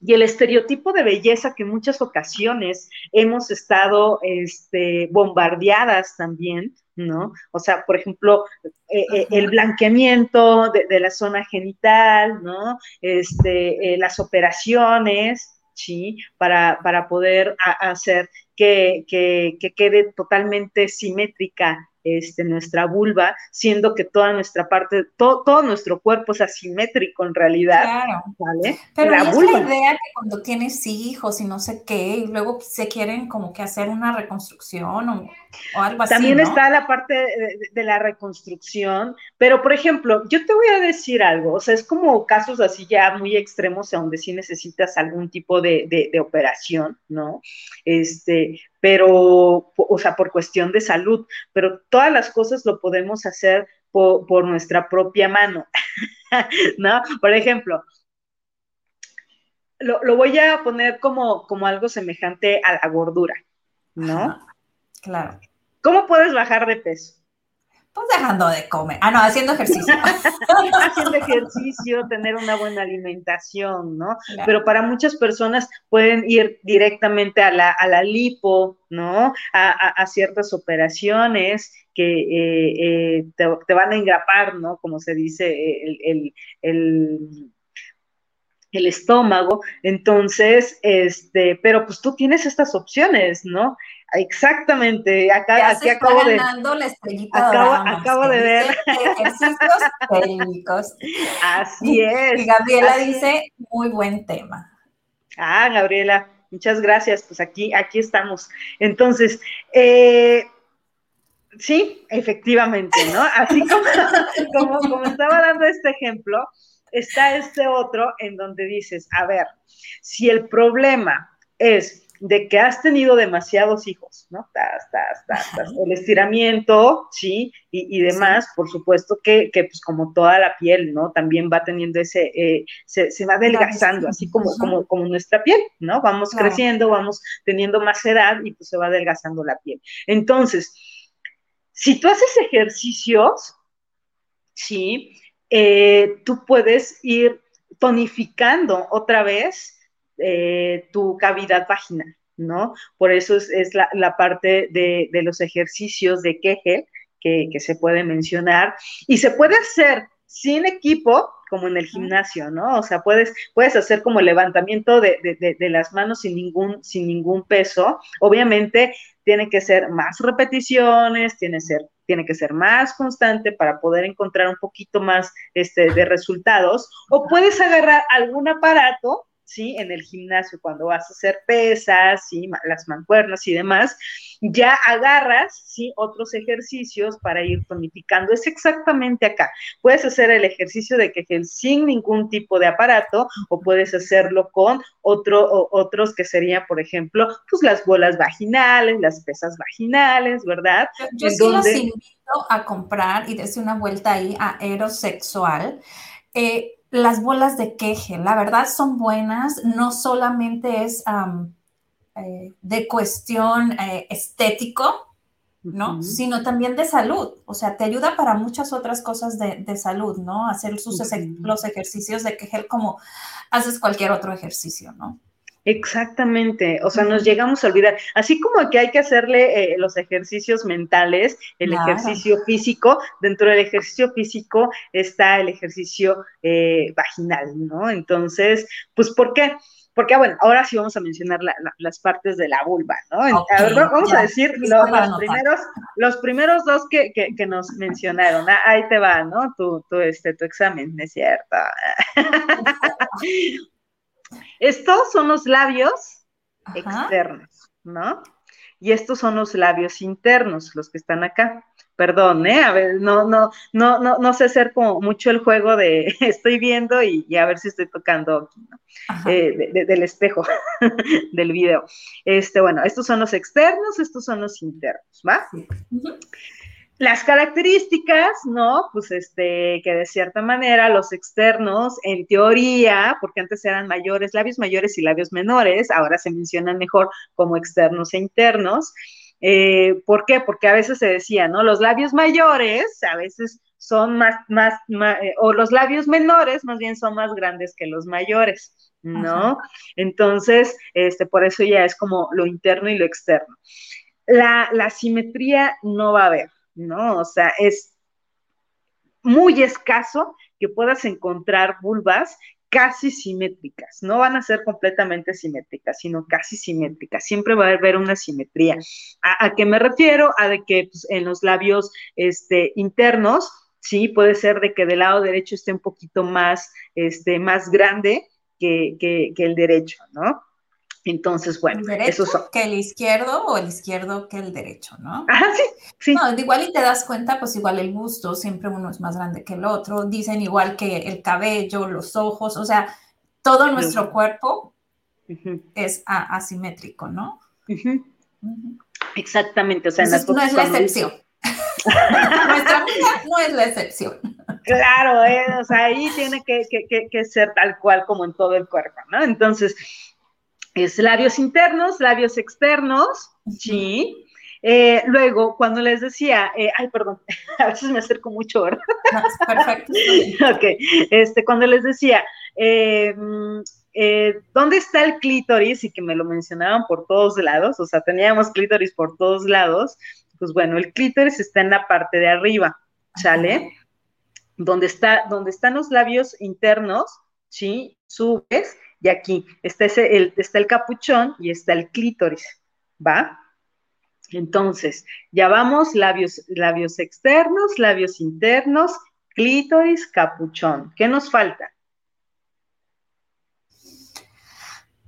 y el estereotipo de belleza que en muchas ocasiones hemos estado este, bombardeadas también, ¿no? O sea, por ejemplo, eh, eh, el blanqueamiento de, la zona genital, ¿no? Este, eh, las operaciones, ¿sí? Para, para poder hacer que, que, que, quede totalmente simétrica este, nuestra vulva, siendo que toda nuestra parte, todo nuestro cuerpo es asimétrico en realidad. Claro. ¿vale? Pero la, vulva. la idea que cuando tienes hijos y no sé qué, y luego se quieren como que hacer una reconstrucción o, algo así. También está la parte de, la reconstrucción, pero por ejemplo, yo te voy a decir algo, o sea, es como casos así ya muy extremos donde sí necesitas algún tipo de, de operación, ¿no? Este, pero, o sea, por cuestión de salud, pero todas las cosas lo podemos hacer por, nuestra propia mano, [laughs] ¿no? Por ejemplo, lo, voy a poner como, como algo semejante a la gordura, ¿no? claro. ¿Cómo puedes bajar de peso? Pues dejando de comer. Ah, no, haciendo ejercicio. [laughs] haciendo ejercicio, tener una buena alimentación, ¿no? Pero para muchas personas pueden ir directamente a la, a la lipo, ¿no? A, ciertas operaciones que eh, eh, te, van a engrapar, ¿no? Como se dice, el, el estómago. Entonces, este, pero pues tú tienes estas opciones, ¿no? Exactamente, acá, aquí acabo de. La estrellita acabo, de ver. Ejercicios. [laughs] Así es. Y Gabriela dice: muy buen tema. Ah, Gabriela, muchas gracias. Pues aquí, aquí estamos. Entonces, eh, sí, efectivamente, ¿no? Así [laughs] como, como, como estaba dando este ejemplo, está este otro en donde dices, a ver, si el problema es de que has tenido demasiados hijos, ¿no? el estiramiento, sí, y, demás, por supuesto que, pues como toda la piel, ¿no? También va teniendo ese, eh, se, va adelgazando, así como, como, como nuestra piel, ¿no? Vamos creciendo, vamos teniendo más edad y pues se va adelgazando la piel. Entonces, si tú haces ejercicios, sí, eh, tú puedes ir tonificando otra vez eh, tu cavidad vaginal, ¿no? Por eso es, la, parte de, los ejercicios de Kegel que, se puede mencionar y se puede hacer sin equipo, como en el gimnasio, ¿no? O sea, puedes, puedes hacer como el levantamiento de, de, las manos sin ningún, sin ningún peso. Obviamente tiene que ser más repeticiones, tiene, ser, tiene que ser más constante para poder encontrar un poquito más este, de resultados. O puedes agarrar algún aparato ¿sí? En el gimnasio, cuando vas a hacer pesas, ¿sí? Las mancuernas y demás, ya agarras, ¿sí? Otros ejercicios para ir tonificando. Es exactamente acá. Puedes hacer el ejercicio de quejel sin ningún tipo de aparato o puedes hacerlo con otro, otros que serían, por ejemplo, pues las bolas vaginales, las pesas vaginales, ¿verdad? Yo, sí los invito a comprar y darse una vuelta ahí a Aerosexual. Eh, las bolas de queje, la verdad son buenas, no solamente es eh, de cuestión eh, estético, ¿no? Sino también de salud, o sea, te ayuda para muchas otras cosas de, salud, ¿no? Hacer sus, los ejercicios de queje como haces cualquier otro ejercicio, ¿no? Exactamente, o sea, nos llegamos a olvidar, así como que hay que hacerle eh, los ejercicios mentales, el ejercicio físico, dentro del ejercicio físico está el ejercicio eh, vaginal, ¿no? Entonces, pues, ¿por qué? Porque, bueno, ahora sí vamos a mencionar las partes de la vulva, ¿no? a ver, vamos a decir los, primeros, los primeros dos que, que, nos mencionaron. Ah, ahí te va, ¿no? Tu, tu, este, tu examen, ¿es cierto? [laughs] Estos son los labios externos, ¿no? Y estos son los labios internos, los que están acá. Perdón, ¿eh? A ver, no, no, no, no, no sé hacer como mucho el juego de [laughs] estoy viendo y, a ver si estoy tocando aquí, ¿no? Eh, del espejo [laughs] del video. Este, bueno, estos son los externos, estos son los internos, ¿va? Las características, ¿no? Pues este, que de cierta manera los externos, en teoría, porque antes eran mayores, labios mayores y labios menores, ahora se mencionan mejor como externos e internos. Eh, ¿Por qué? Porque a veces se decía, ¿no? Los labios mayores a veces son más, más, eh, o los labios menores más bien son más grandes que los mayores, ¿no? Entonces, este, por eso ya es como lo interno y lo externo. La, la simetría no va a haber, ¿no? O sea, es muy escaso que puedas encontrar vulvas casi simétricas, no van a ser completamente simétricas, sino casi simétricas, siempre va a haber una simetría. ¿A, qué me refiero? A de que pues, en los labios este, internos, sí, puede ser de que del lado derecho esté un poquito más, este, más grande que, que el derecho, ¿no? Entonces, bueno, eso son. que el izquierdo o el izquierdo que el derecho, ¿no? Ajá, sí, sí. No, igual y te das cuenta, pues igual el busto, siempre uno es más grande que el otro, dicen igual que el cabello, los ojos, o sea, todo nuestro cuerpo es asimétrico, ¿no? Exactamente, o sea, no es la excepción. [laughs] Nuestra vida no es la excepción. Claro, eh, o sea, ahí tiene que, que, que ser tal cual como en todo el cuerpo, ¿no? Entonces, es labios internos, labios externos, sí. Eh, luego, cuando les decía, eh, ay, perdón, [laughs] a veces me acerco mucho, ¿verdad? perfecto. [laughs] ok, este, cuando les decía, eh, ¿dónde está el clítoris? Y que me lo mencionaban por todos lados, o sea, teníamos clítoris por todos lados, pues bueno, el clítoris está en la parte de arriba, ¿sale? Donde, está, donde están los labios internos, ¿sí? Subes y aquí está, ese, el, está el capuchón y está el clítoris, ¿va? Entonces, ya vamos, labios, labios externos, labios internos, clítoris, capuchón. ¿Qué nos falta?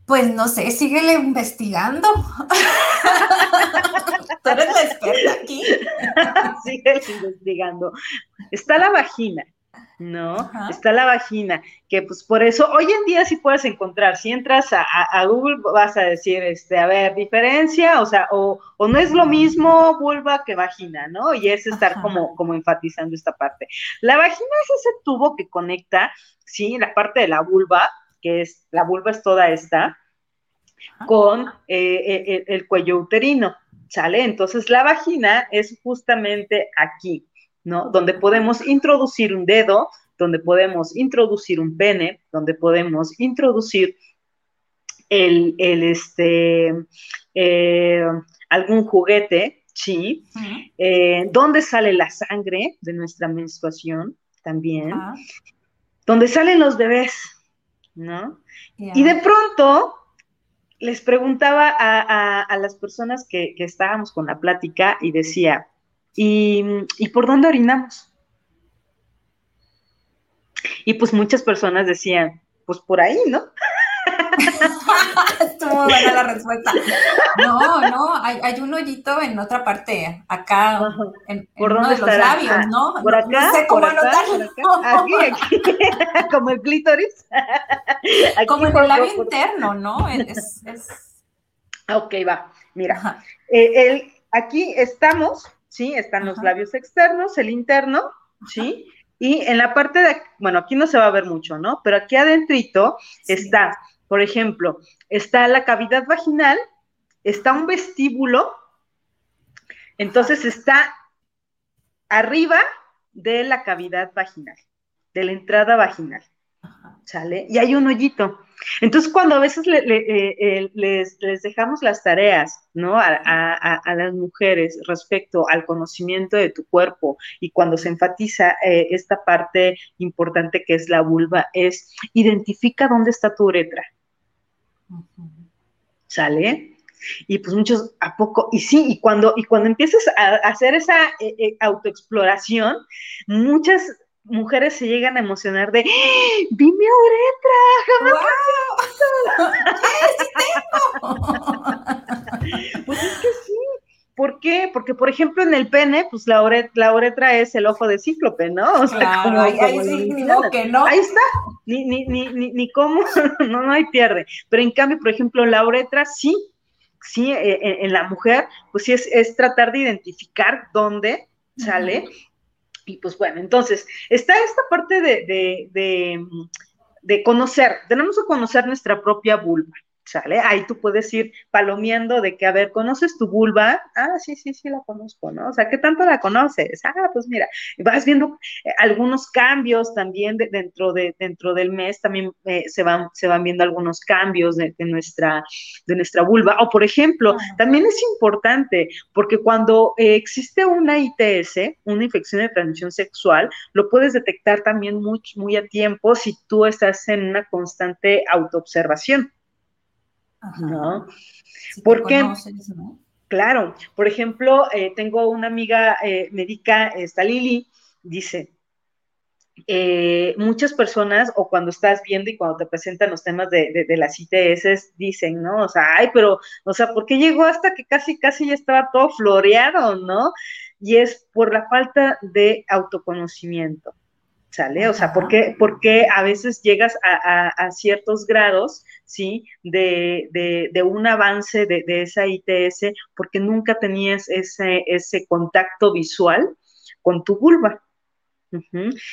Pues no sé, síguele investigando. [laughs] Tú eres la experta aquí. [laughs] síguele investigando. Está la vagina. ¿No? Está la vagina, que pues por eso hoy en día sí puedes encontrar, si entras a, Google vas a decir, este, a ver, diferencia, o sea, o, no es lo mismo vulva que vagina, ¿no? Y es estar como, como enfatizando esta parte. La vagina es ese tubo que conecta, sí, la parte de la vulva, que es, la vulva es toda esta, con eh, eh, el cuello uterino, ¿sale? Entonces la vagina es justamente aquí, ¿no? Donde podemos introducir un dedo, donde podemos introducir un pene, donde podemos introducir el, este, eh, algún juguete, ¿sí? Eh, donde sale la sangre de nuestra menstruación también, donde salen los bebés, ¿no? Y de pronto les preguntaba a, las personas que, que, estábamos con la plática y decía, ¿Y, por dónde orinamos? Y pues muchas personas decían, pues por ahí, ¿no? [laughs] Estuvo buena la respuesta. No, no, hay, un hoyito en otra parte, acá, en, ¿Por uno de los labios, ¿no? Por acá, no sé cómo por acá, Aquí, aquí, [laughs] como el clítoris. [laughs] como en el labio interno, ¿no? Es, es... Ok, va, mira, eh, el, aquí estamos ¿sí? Están los labios externos, el interno, ¿sí? Y en la parte de, bueno, aquí no se va a ver mucho, ¿no? Pero aquí adentrito está, por ejemplo, está la cavidad vaginal, está un vestíbulo, entonces está arriba de la cavidad vaginal, de la entrada vaginal, ¿sale? Y hay un hoyito. Entonces, cuando a veces eh, eh, les, dejamos las tareas, ¿no? A, las mujeres respecto al conocimiento de tu cuerpo y cuando se enfatiza eh, esta parte importante que es la vulva, es identifica dónde está tu uretra. ¿Sale? Y pues muchos a poco, y sí, y cuando, y cuando empiezas a hacer esa autoexploración, muchas mujeres se llegan a emocionar de ¡Ah! ¡Vi mi uretra! pues es que sí. ¿Por qué? Porque, por ejemplo, en el pene, pues la, la uretra es el ojo de cíclope, ¿no? O sea, como, ahí, sí, que no. Ahí está, ni, ni, ni, ni, ni cómo, [laughs] no, no hay pierde. Pero en cambio, por ejemplo, la uretra sí, sí, eh, en, la mujer, pues sí es, es tratar de identificar dónde sale y pues bueno, entonces, está esta parte de, de, de, conocer, tenemos que conocer nuestra propia vulva. ¿Sale? Ahí tú puedes ir palomeando de que, a ver, ¿conoces tu vulva? Ah, sí, sí, sí, la conozco, ¿no? O sea, ¿qué tanto la conoces? Ah, pues mira, vas viendo eh, algunos cambios también dentro, de, dentro del mes, también eh, se, van, se van viendo algunos cambios de, nuestra, de nuestra vulva. O, por ejemplo, también es importante, porque cuando eh, existe una ITS, una infección de transmisión sexual, lo puedes detectar también muy, muy a tiempo si tú estás en una constante autoobservación. ¿No? Porque, claro, por ejemplo, eh, tengo una amiga eh, médica, esta Lili, dice, eh, muchas personas, o cuando estás viendo y cuando te presentan los temas de, de, las ITS, dicen, ¿no? O sea, ay, pero, o sea, ¿por qué llegó hasta que casi, casi ya estaba todo floreado, ¿no? Y es por la falta de autoconocimiento. ¿Sale? O sea, ¿por qué, a veces llegas a, ciertos grados, ¿sí? De, un avance de, esa ITS porque nunca tenías ese, ese contacto visual con tu vulva.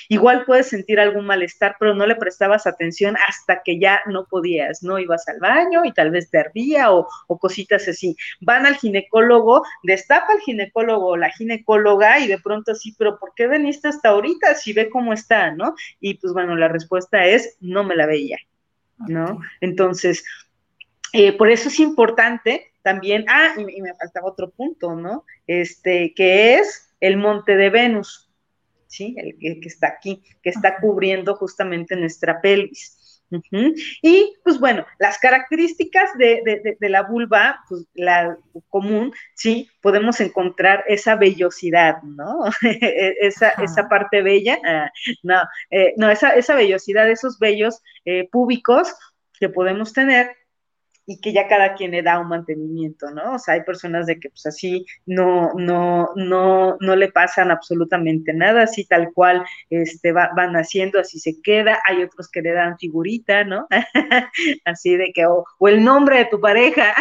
Igual puedes sentir algún malestar, pero no le prestabas atención hasta que ya no podías, no ibas al baño y tal vez te ardía o, cositas así. Van al ginecólogo, destapa el ginecólogo o la ginecóloga y de pronto así, pero ¿por qué veniste hasta ahorita si ve cómo está, no? Y pues bueno, la respuesta es, no me la veía, ¿no? Entonces, eh, por eso es importante también, ah, y, y me faltaba otro punto, ¿no? Este, que es el monte de Venus. ¿Sí? El, que está aquí, que está cubriendo justamente nuestra pelvis. Y pues bueno, las características de, la vulva, pues la común, sí, podemos encontrar esa vellosidad, ¿no? [laughs] E, esa, esa, parte bella, ah, no, eh, no, esa, esa vellosidad, esos vellos eh, púbicos que podemos tener y que ya cada quien le da un mantenimiento, ¿no? O sea, hay personas de que pues así no, no, no, no le pasan absolutamente nada, así tal cual este, van haciendo, así se queda, hay otros que le dan figurita, ¿no? [laughs] así de que, o, el nombre de tu pareja.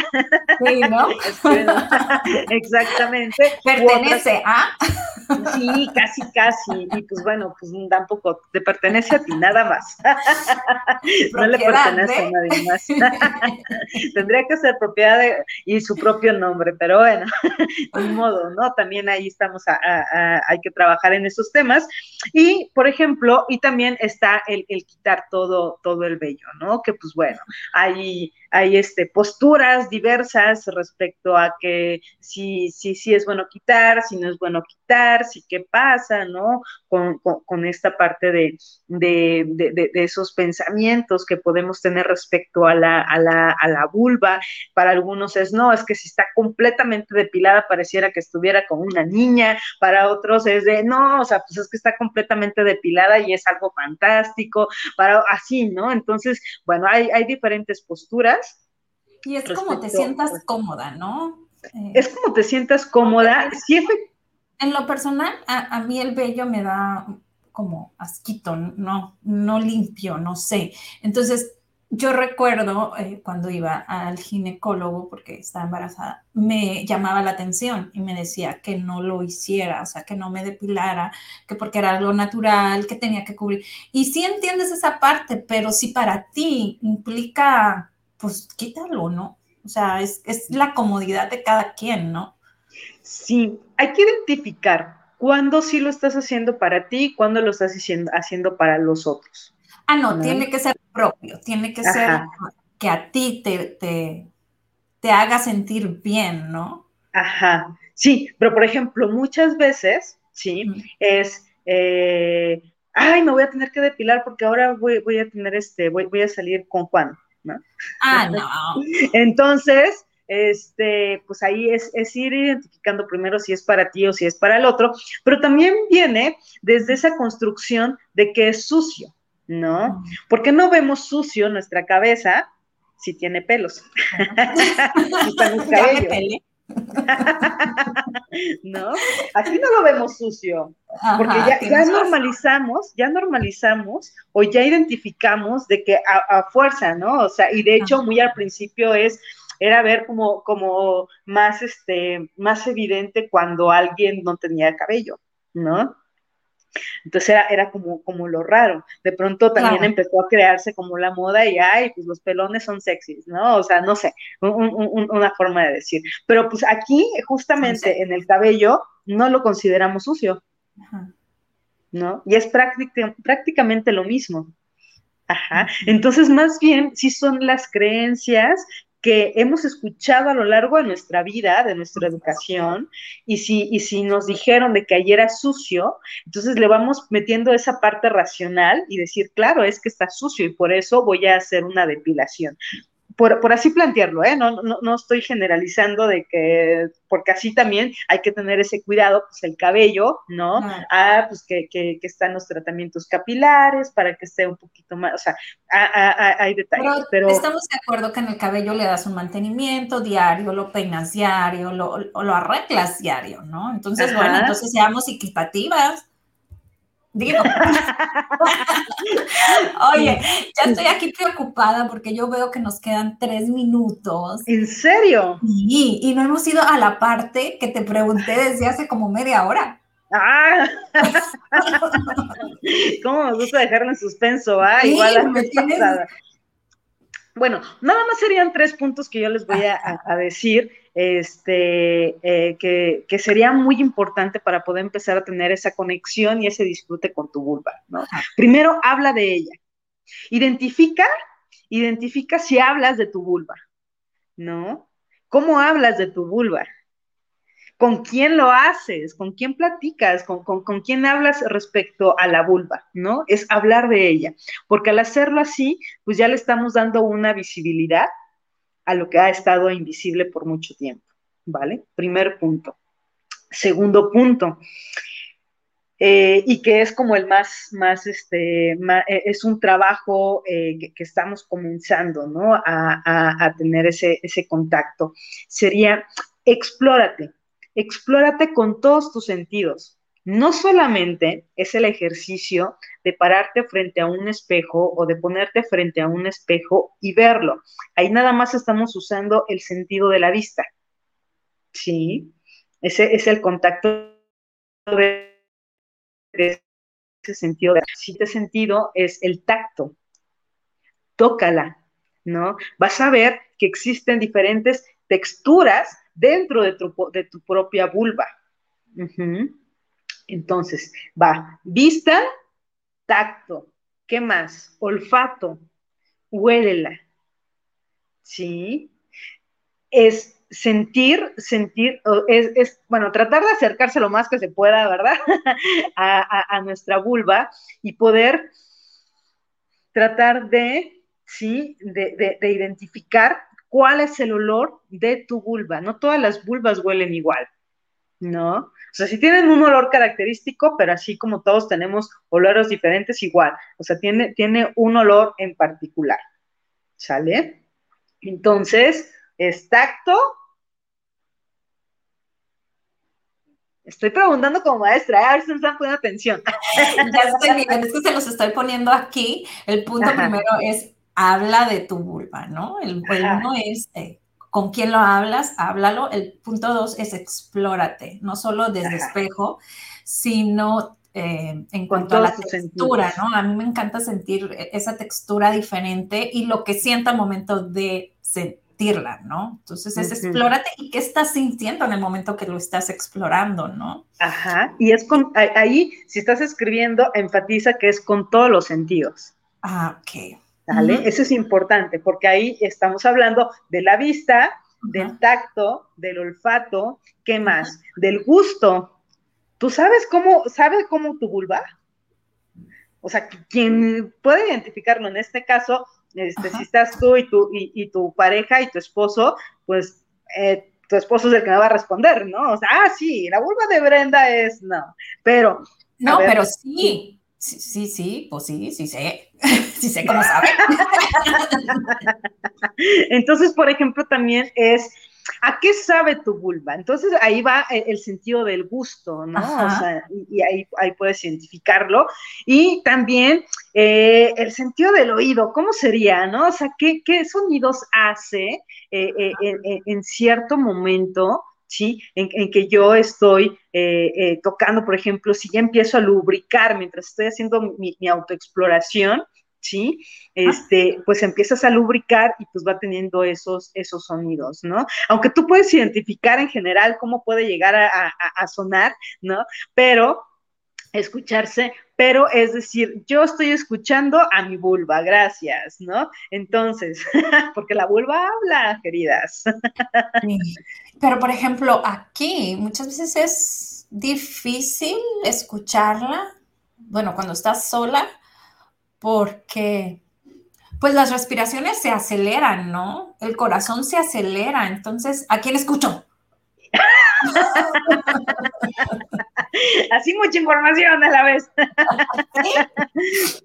Sí, ¿no? [laughs] [laughs] Exactamente. Pertenece a... Sí, casi, casi. Y pues bueno, pues tampoco te pertenece a ti, nada más. no le pertenece a nadie más. [laughs] Tendría que ser propiedad y su propio nombre, pero bueno, [laughs] ni modo, ¿no? También ahí estamos, hay que trabajar en esos temas. Y, por ejemplo, y también está el, quitar todo, todo el vello, ¿no? Que pues bueno, hay hay este, posturas diversas respecto a que si, si, si es bueno quitar, si no es bueno quitar, si qué pasa, ¿no? Con, con, esta parte de, de, de, esos pensamientos que podemos tener respecto a a, la, a la vulva. Para algunos es no, es que si está completamente depilada pareciera que estuviera con una niña, para otros es de no, o sea, pues es que está completamente depilada y es algo fantástico, para así, ¿no? Entonces, bueno, hay, hay diferentes posturas y es como te sientas pues, cómoda, ¿no? es como te sientas cómoda. Sí, en lo personal, a, mí el vello me da como asquito, no, no limpio, no sé. Entonces, yo recuerdo eh, cuando iba al ginecólogo porque estaba embarazada, me llamaba la atención y me decía que no lo hiciera, o sea, que no me depilara, que porque era algo natural, que tenía que cubrir. Y sí entiendes esa parte, pero si para ti implica pues quítalo, ¿no? O sea, es, la comodidad de cada quien, ¿no? Sí, hay que identificar cuándo sí lo estás haciendo para ti y cuándo lo estás haciendo para los otros. Ah, no, tiene que ser propio, tiene que ser que a ti te, te, haga sentir bien, ¿no? Ajá, sí, pero por ejemplo, muchas veces, sí, es, eh, ay, me voy a tener que depilar porque ahora voy, voy a tener este, voy, voy a salir con Juan. Ah, no. Entonces, este, pues ahí es, es, ir identificando primero si es para ti o si es para el otro, pero también viene desde esa construcción de que es sucio, ¿no? Porque no vemos sucio nuestra cabeza si tiene pelos. [laughs] si [laughs] ¿No? Aquí no lo vemos sucio, porque ya, normalizamos, ya normalizamos o ya identificamos de que a, fuerza, ¿no? O sea, y de hecho muy al principio es era ver como, como más, este, más evidente cuando alguien no tenía cabello, ¿no? Entonces era, era como, como lo raro. De pronto también empezó a crearse como la moda y, ay, pues los pelones son sexys, ¿no? O sea, no sé, una forma de decir. Pero pues aquí, justamente en el cabello, no lo consideramos sucio, ¿no? Y es prácticamente lo mismo. Ajá. Entonces, más bien, sí son las creencias que hemos escuchado a lo largo de nuestra vida, de nuestra educación, y si, y si nos dijeron de que ayer era sucio, entonces le vamos metiendo esa parte racional y decir, claro, es que está sucio y por eso voy a hacer una depilación por, así plantearlo, ¿eh? No, no, no, estoy generalizando de que, porque así también hay que tener ese cuidado, pues el cabello, ¿no? Ah, pues que, que, están los tratamientos capilares para que esté un poquito más, o sea, hay detalles. Pero, estamos de acuerdo que en el cabello le das un mantenimiento diario, lo peinas diario, lo, lo arreglas diario, ¿no? Entonces, bueno, entonces seamos equitativas. Digo. [laughs] Oye, ya estoy aquí preocupada porque yo veo que nos quedan tres minutos. ¿En serio? Sí, y no hemos ido a la parte que te pregunté desde hace como media hora. Ah, [laughs] ¿cómo me gusta dejarlo en suspenso? Ah, igual me tienes... Bueno, nada más serían tres puntos que yo les voy a, decir, este, eh, que, que, sería muy importante para poder empezar a tener esa conexión y ese disfrute con tu vulva, ¿no? Primero, habla de ella. Identifica, identifica si hablas de tu vulva, ¿no? ¿Cómo hablas de tu vulva? con quién lo haces, con quién platicas, con, con, quién hablas respecto a la vulva, ¿no? Es hablar de ella, porque al hacerlo así, pues ya le estamos dando una visibilidad a lo que ha estado invisible por mucho tiempo, ¿vale? Primer punto. Segundo punto, eh, y que es como el más, más, este, eh, es un trabajo eh, que, estamos comenzando, ¿no? A, a tener ese, ese contacto. Sería, explórate, explórate con todos tus sentidos. No solamente es el ejercicio de pararte frente a un espejo o de ponerte frente a un espejo y verlo. Ahí nada más estamos usando el sentido de la vista. ¿Sí? Ese es el contacto de ese sentido. El siguiente sentido es el tacto. Tócala, ¿no? Vas a ver que existen diferentes texturas dentro de de tu propia vulva. Entonces, va, vista, tacto, ¿qué más? Olfato, huélela, ¿sí? Es sentir, sentir, es, bueno, tratar de acercarse lo más que se pueda, ¿verdad? [laughs] a, nuestra vulva y poder tratar de, ¿sí? De, de, identificar cuál es el olor de tu vulva. No todas las vulvas huelen igual, ¿no? O sea, si tienen un olor característico, pero así como todos tenemos olores diferentes, igual. O sea, tiene, tiene un olor en particular. ¿Sale? Entonces, es tacto, Estoy preguntando como maestra, ¿eh? a ver si me están poniendo atención. [laughs] Ya estoy viendo, es que se los estoy poniendo aquí. El punto primero es habla de tu vulva, ¿no? El, uno es eh, con quién lo hablas, háblalo. El punto dos es explórate, no solo desde espejo, sino eh, en cuanto a la textura, ¿no? A mí me encanta sentir e, esa textura diferente y lo que siento al momento de sentir ¿no? Entonces es explórate y qué estás sintiendo en el momento que lo estás explorando, ¿no? Ajá, y es con, ahí, si estás escribiendo, enfatiza que es con todos los sentidos. Ah, ok. ¿Vale? Eso es importante, porque ahí estamos hablando de la vista, del tacto, del olfato, ¿qué más? Del gusto. ¿Tú sabes cómo, sabe cómo tu vulva? O sea, quien puede identificarlo en este caso este, si estás tú y tu, y, tu pareja y tu esposo, pues eh, tu esposo es el que me va a responder, ¿no? O sea, ah, sí, la vulva de Brenda es, no, pero... No, pero sí, sí, sí, sí, pues sí, sí sé, [laughs] sí sé cómo sabe. [laughs] Entonces, por ejemplo, también es ¿A qué sabe tu vulva? Entonces ahí va eh, el sentido del gusto, ¿no? O sea, y, ahí, puedes identificarlo. Y también eh, el sentido del oído, ¿cómo sería, no? O sea, ¿qué, sonidos hace eh, en, cierto momento? ¿Sí? En, que yo estoy tocando, por ejemplo, si ya empiezo a lubricar mientras estoy haciendo mi, mi autoexploración, ¿sí? Este, pues empiezas a lubricar y pues va teniendo esos, esos sonidos, ¿no? Aunque tú puedes identificar en general cómo puede llegar a, sonar, ¿no? Pero escucharse, pero es decir, yo estoy escuchando a mi vulva, gracias, ¿no? Entonces, [laughs] porque la vulva habla, queridas. Pero, por ejemplo, aquí muchas veces es difícil escucharla, bueno, cuando estás sola, porque pues las respiraciones se aceleran, ¿no? El corazón se acelera, entonces, ¿a quién escucho? [laughs] Así mucha información a la vez. [laughs]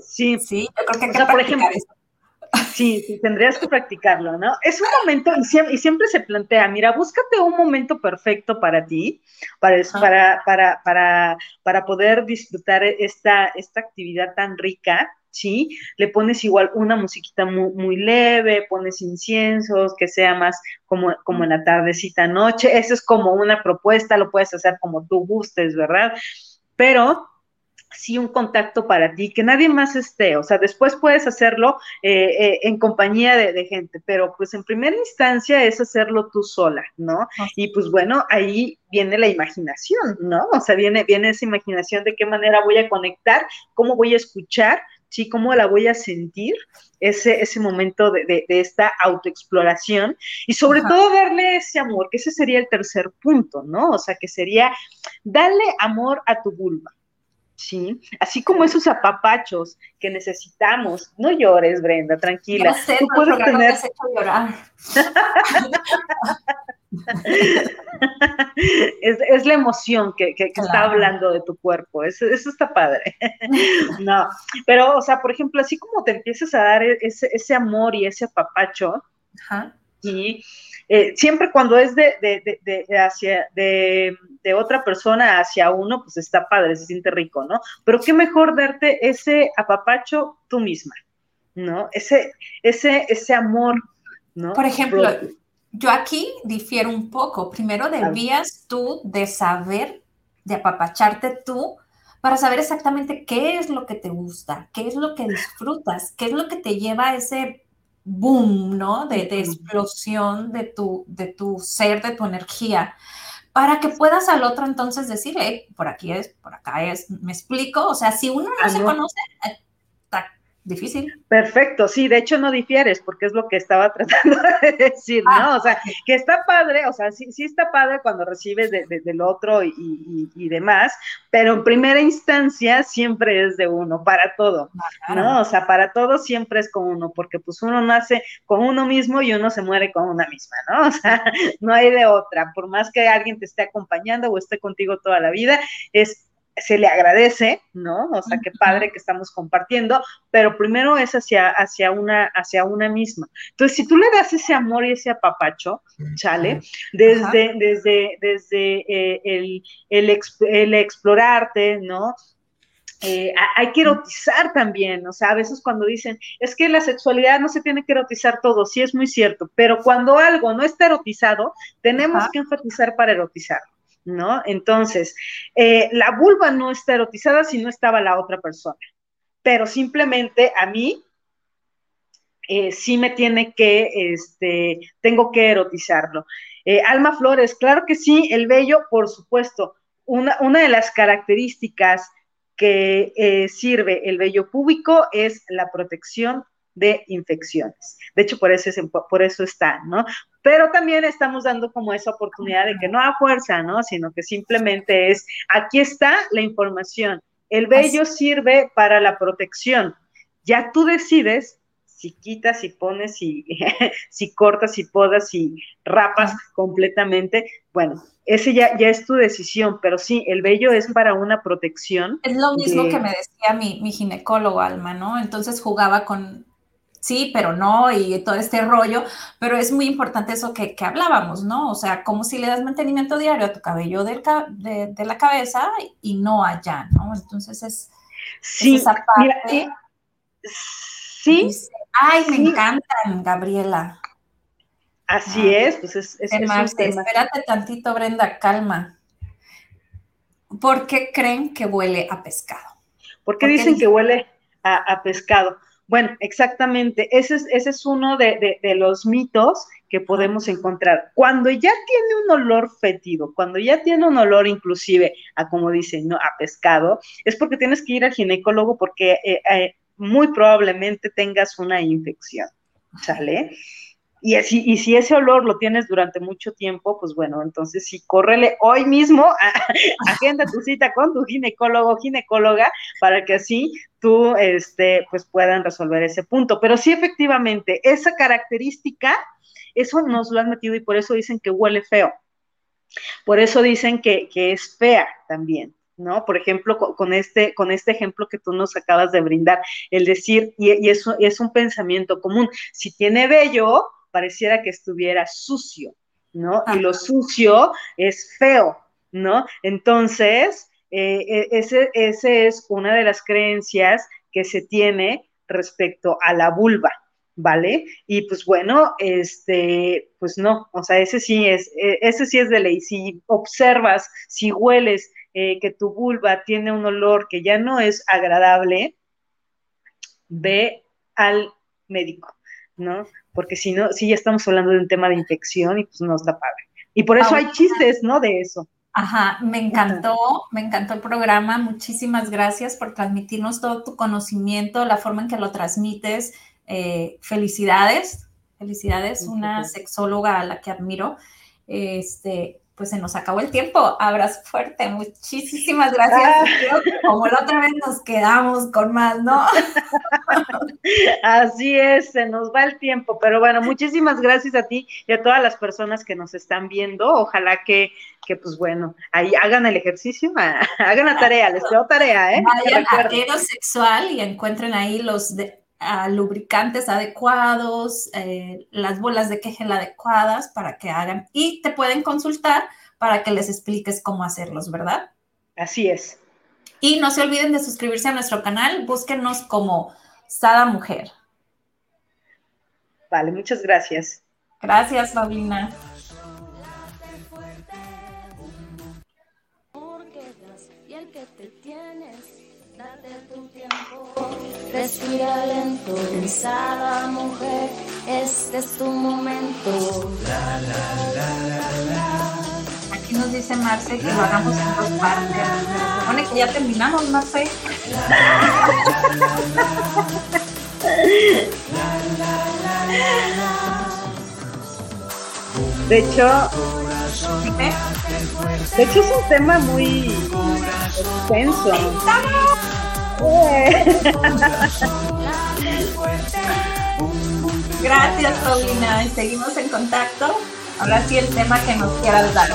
sí, sí, yo creo que hay que por ejemplo, Sí, tendrías que practicarlo, ¿no? Es un momento, y siempre, se plantea, mira, búscate un momento perfecto para ti, para, para, para, para, para poder disfrutar esta, esta actividad tan rica, ¿sí? Le pones igual una musiquita muy, muy, leve, pones inciensos, que sea más como, como en la tardecita noche. Eso es como una propuesta, lo puedes hacer como tú gustes, ¿verdad? Pero sí un contacto para ti, que nadie más esté, o sea, después puedes hacerlo eh, eh, en compañía de, gente, pero pues en primera instancia es hacerlo tú sola, ¿no? Y pues bueno, ahí viene la imaginación, ¿no? O sea, viene, viene esa imaginación de qué manera voy a conectar, cómo voy a escuchar, ¿sí? ¿Cómo la voy a sentir? Ese, ese momento de, esta autoexploración y sobre todo darle ese amor, que ese sería el tercer punto, ¿no? O sea, que sería darle amor a tu vulva, ¿sí? Así como esos apapachos que necesitamos. No llores, Brenda, tranquila. Tú puedes tener... [laughs] es, la emoción que, está hablando de tu cuerpo, eso, está padre. [laughs] no, pero, o sea, por ejemplo, así como te empiezas a dar e, ese, amor y ese apapacho, y eh, siempre cuando es de, hacia, de, otra persona hacia uno, pues está padre, se siente rico, ¿no? Pero qué mejor darte ese apapacho tú misma, ¿no? Ese, ese, ese amor, ¿no? Por ejemplo, yo aquí difiero un poco. Primero debías tú de saber, de apapacharte tú, para saber exactamente qué es lo que te gusta, qué es lo que disfrutas, qué es lo que te lleva a ese boom, ¿no? De, explosión de tu, de tu ser, de tu energía, para que puedas al otro entonces decirle, por aquí es, por acá es, me explico, o sea, si uno no se conoce, difícil. Perfecto, sí, de hecho no difieres, porque es lo que estaba [laughs] tratando de decir, ¿no? Ah, o sea, que está padre, o sea, sí, sí está padre cuando recibes de, del otro y, y, demás, pero en primera instancia siempre es de uno, para todo, ¿no? O sea, para todo siempre es con uno, porque pues uno nace con uno mismo y uno se muere con una misma, ¿no? [laughs] O sea, no hay de otra, por más que alguien te esté acompañando o esté contigo toda la vida, es se le agradece, ¿no? O sea, qué padre que estamos compartiendo, pero primero es hacia, hacia, una, hacia una misma. Entonces, si tú le das ese amor y ese apapacho, ¿sale? Desde, desde, desde eh, el, el, explorarte, ¿no? Eh, hay que erotizar también, o sea, a veces cuando dicen, es que la sexualidad no se tiene que erotizar todo, sí es muy cierto, pero cuando algo no está erotizado, tenemos que enfatizar para erotizarlo. ¿No? Entonces, eh, la vulva no está erotizada si no estaba la otra persona, pero simplemente a mí eh, sí me tiene que, este, tengo que erotizarlo. Eh, Alma Flores, claro que sí, el vello, por supuesto. Una, una de las características que sirve el vello púbico es la protección de infecciones. De hecho, por eso, es, por eso está, ¿no? Pero también estamos dando como esa oportunidad de que no a fuerza, ¿no? Sino que simplemente es, aquí está la información. El vello sirve para la protección. Ya tú decides si quitas, si pones, si, [laughs] si cortas, si podas, si rapas completamente. Bueno, ese ya, ya es tu decisión, pero sí, el vello es para una protección. Es lo mismo que me decía mi, mi ginecólogo, Alma, ¿no? Entonces jugaba con sí, pero no, y todo este rollo, pero es muy importante eso que, hablábamos, ¿no? O sea, como si le das mantenimiento diario a tu cabello de, la cabeza y no allá, ¿no? Entonces es, sí, esa parte. sí. Ay, me encantan, Gabriela. Así es, pues es, es, Espérate tantito, Brenda, calma. ¿Por qué creen que huele a pescado? ¿Por qué dicen que huele a pescado? Bueno, exactamente. Ese es, ese es uno de, los mitos que podemos encontrar. Cuando ya tiene un olor fétido, cuando ya tiene un olor inclusive a, como dicen, ¿no? a pescado, es porque tienes que ir al ginecólogo porque eh, eh, muy probablemente tengas una infección. ¿Sale? Y, y si ese olor lo tienes durante mucho tiempo, pues bueno, entonces sí, córrele hoy mismo, [laughs] agenda tu cita con tu ginecólogo, ginecóloga, para que así tú, este, pues puedan resolver ese punto. Pero sí, efectivamente, esa característica, eso nos lo han metido y por eso dicen que huele feo. Por eso dicen que, es fea también. ¿no? Por ejemplo, con, este, con este ejemplo que tú nos acabas de brindar, el decir, y, y eso es un pensamiento común, si tiene vello, pareciera que estuviera sucio, ¿no? Y lo sucio es feo, ¿no? Entonces, eh, ese, ese es una de las creencias que se tiene respecto a la vulva, ¿vale? Y pues bueno, este, pues no, o sea, ese sí es, e, ese sí es de ley. Si observas, si hueles eh, que tu vulva tiene un olor que ya no es agradable, ve al médico, ¿no? porque si no, sí ya estamos hablando de un tema de infección y pues no está padre. Y por eso hay chistes, ¿no? De eso. Ajá, me encantó, me encantó el programa. Muchísimas gracias por transmitirnos todo tu conocimiento, la forma en que lo transmites. Eh, felicidades, felicidades, una sexóloga a la que admiro. Este, pues se nos acabó el tiempo. Abrazo fuerte, muchísimas gracias. Ah. Como la otra vez nos quedamos con más, ¿no? Así es, se nos va el tiempo, pero bueno, muchísimas gracias a ti y a todas las personas que nos están viendo. Ojalá que, que pues bueno, ahí hagan el ejercicio, [laughs] hagan la tarea, les tengo tarea, ¿eh? Vayan a Sexual y encuentren ahí los de, lubricantes adecuados, eh, las bolas de quejel adecuadas para que hagan y te pueden consultar para que les expliques cómo hacerlos, ¿verdad? Así es. Y no se olviden de suscribirse a nuestro canal, búsquenos como Sada Mujer. Vale, muchas gracias. Gracias, Paulina. Respira lento, pensada mujer, este es tu momento. Aquí nos dice Marce que lo hagamos en dos partes. Se supone que ya terminamos, Marce. De hecho, de hecho es un tema muy extenso. Gracias, Paulina. Seguimos en contacto. Ahora sí el tema que nos quieras dar.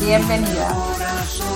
Bienvenida.